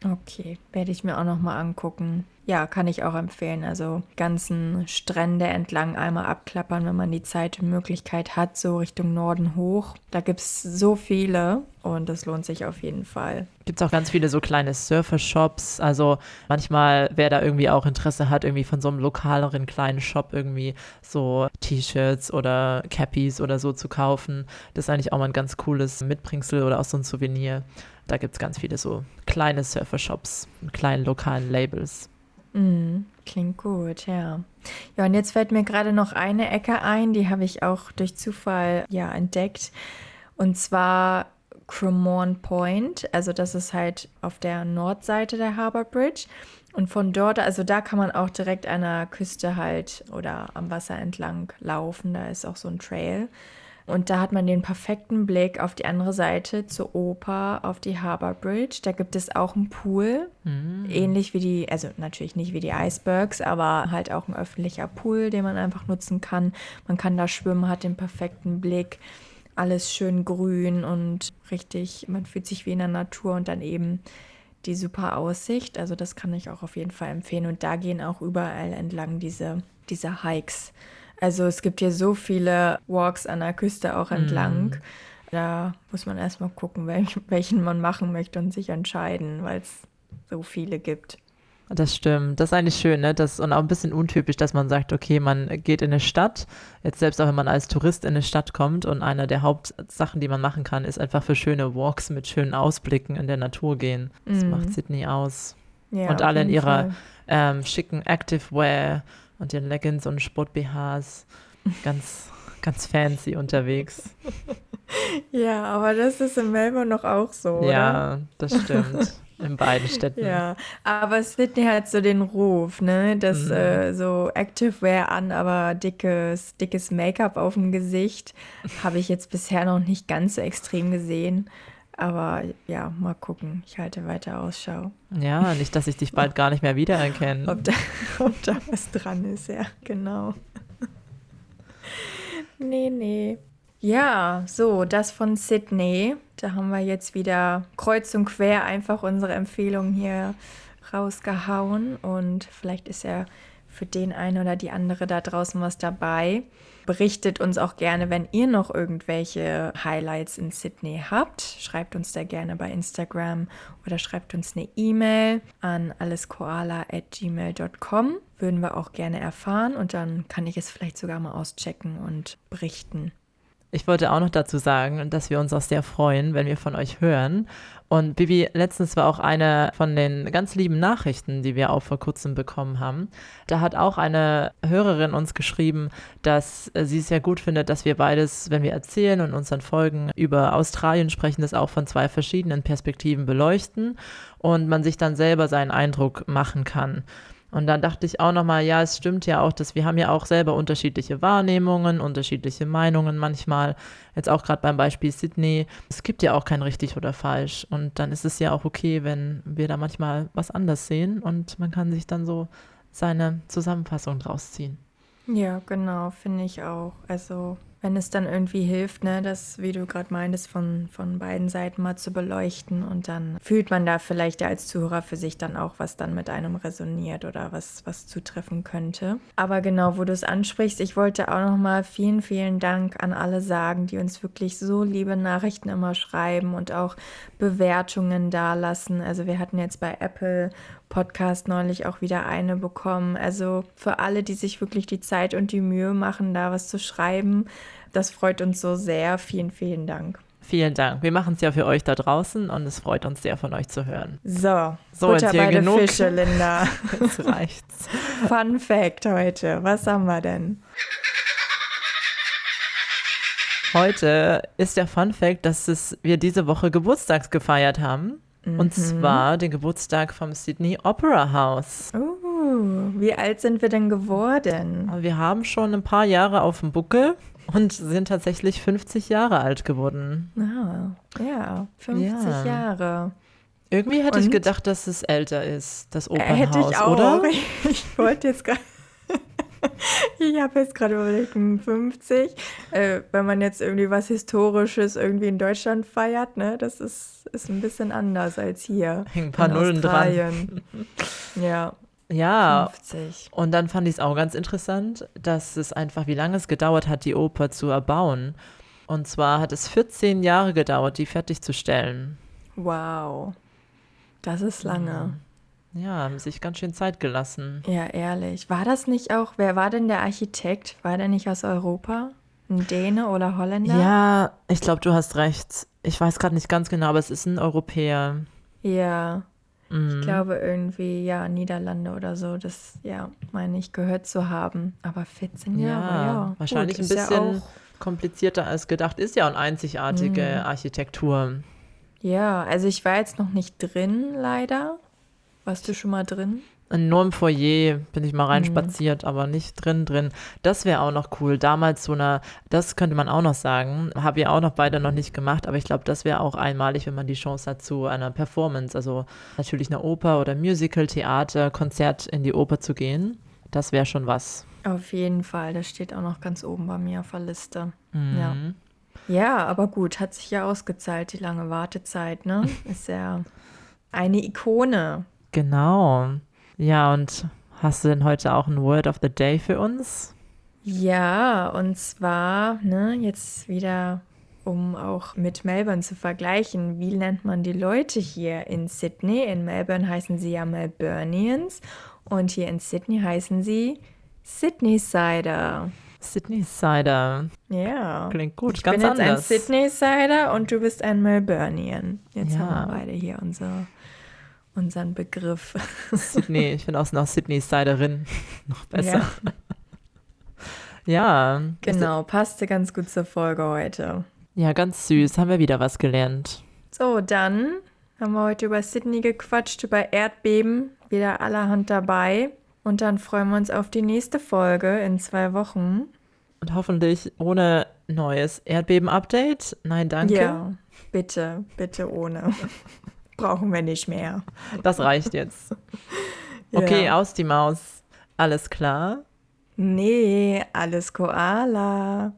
Okay, werde ich mir auch noch mal angucken. Ja, kann ich auch empfehlen. Also ganzen Strände entlang einmal abklappern, wenn man die Zeit und Möglichkeit hat, so Richtung Norden hoch. Da gibt es so viele und das lohnt sich auf jeden Fall. Gibt es auch ganz viele so kleine Surfer-Shops. Also manchmal, wer da irgendwie auch Interesse hat, irgendwie von so einem lokaleren kleinen Shop irgendwie so T-Shirts oder Cappies oder so zu kaufen, das ist eigentlich auch mal ein ganz cooles Mitbringsel oder auch so ein Souvenir. Da gibt es ganz viele so kleine Surfer-Shops mit kleinen lokalen Labels. Mm, klingt gut, ja. Ja, und jetzt fällt mir gerade noch eine Ecke ein, die habe ich auch durch Zufall ja entdeckt. Und zwar Cremorne Point. Also das ist halt auf der Nordseite der Harbour Bridge. Und von dort, also da kann man auch direkt an der Küste halt oder am Wasser entlang laufen. Da ist auch so ein Trail. Und da hat man den perfekten Blick auf die andere Seite zur Oper, auf die Harbour Bridge. Da gibt es auch einen Pool, mhm. ähnlich wie die, also natürlich nicht wie die Icebergs, aber halt auch ein öffentlicher Pool, den man einfach nutzen kann. Man kann da schwimmen, hat den perfekten Blick, alles schön grün und richtig, man fühlt sich wie in der Natur und dann eben die super Aussicht. Also das kann ich auch auf jeden Fall empfehlen. Und da gehen auch überall entlang diese, diese Hikes. Also es gibt hier so viele Walks an der Küste auch entlang. Mm. Da muss man erstmal gucken, welch, welchen man machen möchte und sich entscheiden, weil es so viele gibt. Das stimmt. Das ist eigentlich schön, ne? Das, und auch ein bisschen untypisch, dass man sagt, okay, man geht in eine Stadt. Jetzt selbst auch, wenn man als Tourist in eine Stadt kommt und eine der Hauptsachen, die man machen kann, ist einfach für schöne Walks mit schönen Ausblicken in der Natur gehen. Das mm. macht Sydney aus. Ja, und alle in ihrer ähm, schicken Activewear und ihren Leggings und Sport-BHs. Ganz, ganz fancy unterwegs. Ja, aber das ist in Melbourne noch auch so, oder? Ja, das stimmt. In beiden Städten. Ja, aber Sydney hat so den Ruf, ne, dass mhm. äh, so Activewear an, aber dickes, dickes Make-up auf dem Gesicht habe ich jetzt bisher noch nicht ganz so extrem gesehen. Aber ja, mal gucken. Ich halte weiter Ausschau. Ja, nicht, dass ich dich bald gar nicht mehr wiedererkenne. ob, da, ob da was dran ist, ja, genau. nee, nee. Ja, so, das von Sydney. Da haben wir jetzt wieder kreuz und quer einfach unsere Empfehlung hier rausgehauen. Und vielleicht ist ja für den einen oder die andere da draußen was dabei. Berichtet uns auch gerne, wenn ihr noch irgendwelche Highlights in Sydney habt. Schreibt uns da gerne bei Instagram oder schreibt uns eine E-Mail an alleskoala.gmail.com. Würden wir auch gerne erfahren und dann kann ich es vielleicht sogar mal auschecken und berichten. Ich wollte auch noch dazu sagen, dass wir uns auch sehr freuen, wenn wir von euch hören. Und Bibi, letztens war auch eine von den ganz lieben Nachrichten, die wir auch vor kurzem bekommen haben. Da hat auch eine Hörerin uns geschrieben, dass sie es sehr gut findet, dass wir beides, wenn wir erzählen und unseren Folgen über Australien sprechen, das auch von zwei verschiedenen Perspektiven beleuchten und man sich dann selber seinen Eindruck machen kann. Und dann dachte ich auch nochmal, ja, es stimmt ja auch, dass wir haben ja auch selber unterschiedliche Wahrnehmungen, unterschiedliche Meinungen manchmal. Jetzt auch gerade beim Beispiel Sydney. Es gibt ja auch kein richtig oder falsch. Und dann ist es ja auch okay, wenn wir da manchmal was anders sehen und man kann sich dann so seine Zusammenfassung draus ziehen. Ja, genau, finde ich auch. Also wenn es dann irgendwie hilft, ne, das, wie du gerade meintest, von, von beiden Seiten mal zu beleuchten und dann fühlt man da vielleicht als Zuhörer für sich dann auch, was dann mit einem resoniert oder was, was zutreffen könnte. Aber genau, wo du es ansprichst, ich wollte auch nochmal vielen, vielen Dank an alle sagen, die uns wirklich so liebe Nachrichten immer schreiben und auch Bewertungen dalassen. Also wir hatten jetzt bei Apple Podcast neulich auch wieder eine bekommen. Also für alle, die sich wirklich die Zeit und die Mühe machen, da was zu schreiben, das freut uns so sehr. Vielen, vielen Dank. Vielen Dank. Wir machen es ja für euch da draußen und es freut uns sehr, von euch zu hören. So, so Butter bei genug. Fische, Linda. Jetzt reicht's. Fun Fact heute. Was haben wir denn? Heute ist der Fun Fact, dass es, wir diese Woche Geburtstags gefeiert haben. Mhm. Und zwar den Geburtstag vom Sydney Opera House. Uh, wie alt sind wir denn geworden? Wir haben schon ein paar Jahre auf dem Buckel und sind tatsächlich 50 Jahre alt geworden. Ah, ja, 50 ja. Jahre. Irgendwie hätte und? ich gedacht, dass es älter ist, das Opernhaus, hätte ich auch. oder? Ich wollte jetzt gerade ich habe jetzt gerade überlegt, 50. Äh, wenn man jetzt irgendwie was Historisches irgendwie in Deutschland feiert, ne, das ist, ist ein bisschen anders als hier. Hängen ein paar Nullen dran. ja. Ja, 50. und dann fand ich es auch ganz interessant, dass es einfach, wie lange es gedauert hat, die Oper zu erbauen. Und zwar hat es 14 Jahre gedauert, die fertigzustellen. Wow, das ist lange. Ja, haben sich ganz schön Zeit gelassen. Ja, ehrlich. War das nicht auch, wer war denn der Architekt? War der nicht aus Europa? Ein Däne oder Holländer? Ja, ich glaube, du hast recht. Ich weiß gerade nicht ganz genau, aber es ist ein Europäer. Ja. Mhm. Ich glaube irgendwie, ja, Niederlande oder so, das, ja, meine ich, gehört zu haben. Aber 14 Jahre, ja. ja. Wahrscheinlich Gut, ein bisschen ja komplizierter als gedacht. Ist ja eine einzigartige mhm. Architektur. Ja, also ich war jetzt noch nicht drin, leider. Warst du schon mal drin? Nur im Foyer bin ich mal reinspaziert, mhm. aber nicht drin drin. Das wäre auch noch cool. Damals so eine, das könnte man auch noch sagen. Habe ja auch noch beide noch nicht gemacht, aber ich glaube, das wäre auch einmalig, wenn man die Chance hat zu einer Performance. Also natürlich eine Oper oder Musical, Theater, Konzert in die Oper zu gehen. Das wäre schon was. Auf jeden Fall. Das steht auch noch ganz oben bei mir auf der Liste. Mhm. Ja. Ja, aber gut, hat sich ja ausgezahlt, die lange Wartezeit, ne? Ist ja eine Ikone. Genau. Ja, und hast du denn heute auch ein Word of the Day für uns? Ja, und zwar, ne, jetzt wieder, um auch mit Melbourne zu vergleichen, wie nennt man die Leute hier in Sydney? In Melbourne heißen sie ja Melburnians und hier in Sydney heißen sie Sydney Cider. Sydney Cider. Ja. Klingt gut, ich ganz bin jetzt anders. ein Sydney Cider und du bist ein Melburnian. Jetzt ja. haben wir beide hier unsere unseren Begriff. Sydney, ich finde auch noch Sydney Siderin noch besser. Ja. ja. Genau, passte ganz gut zur Folge heute. Ja, ganz süß, haben wir wieder was gelernt. So, dann haben wir heute über Sydney gequatscht, über Erdbeben, wieder allerhand dabei. Und dann freuen wir uns auf die nächste Folge in zwei Wochen. Und hoffentlich ohne neues Erdbeben-Update. Nein, danke. Ja, bitte, bitte ohne. Brauchen wir nicht mehr. Das reicht jetzt. Okay, ja. aus die Maus. Alles klar? Nee, alles Koala.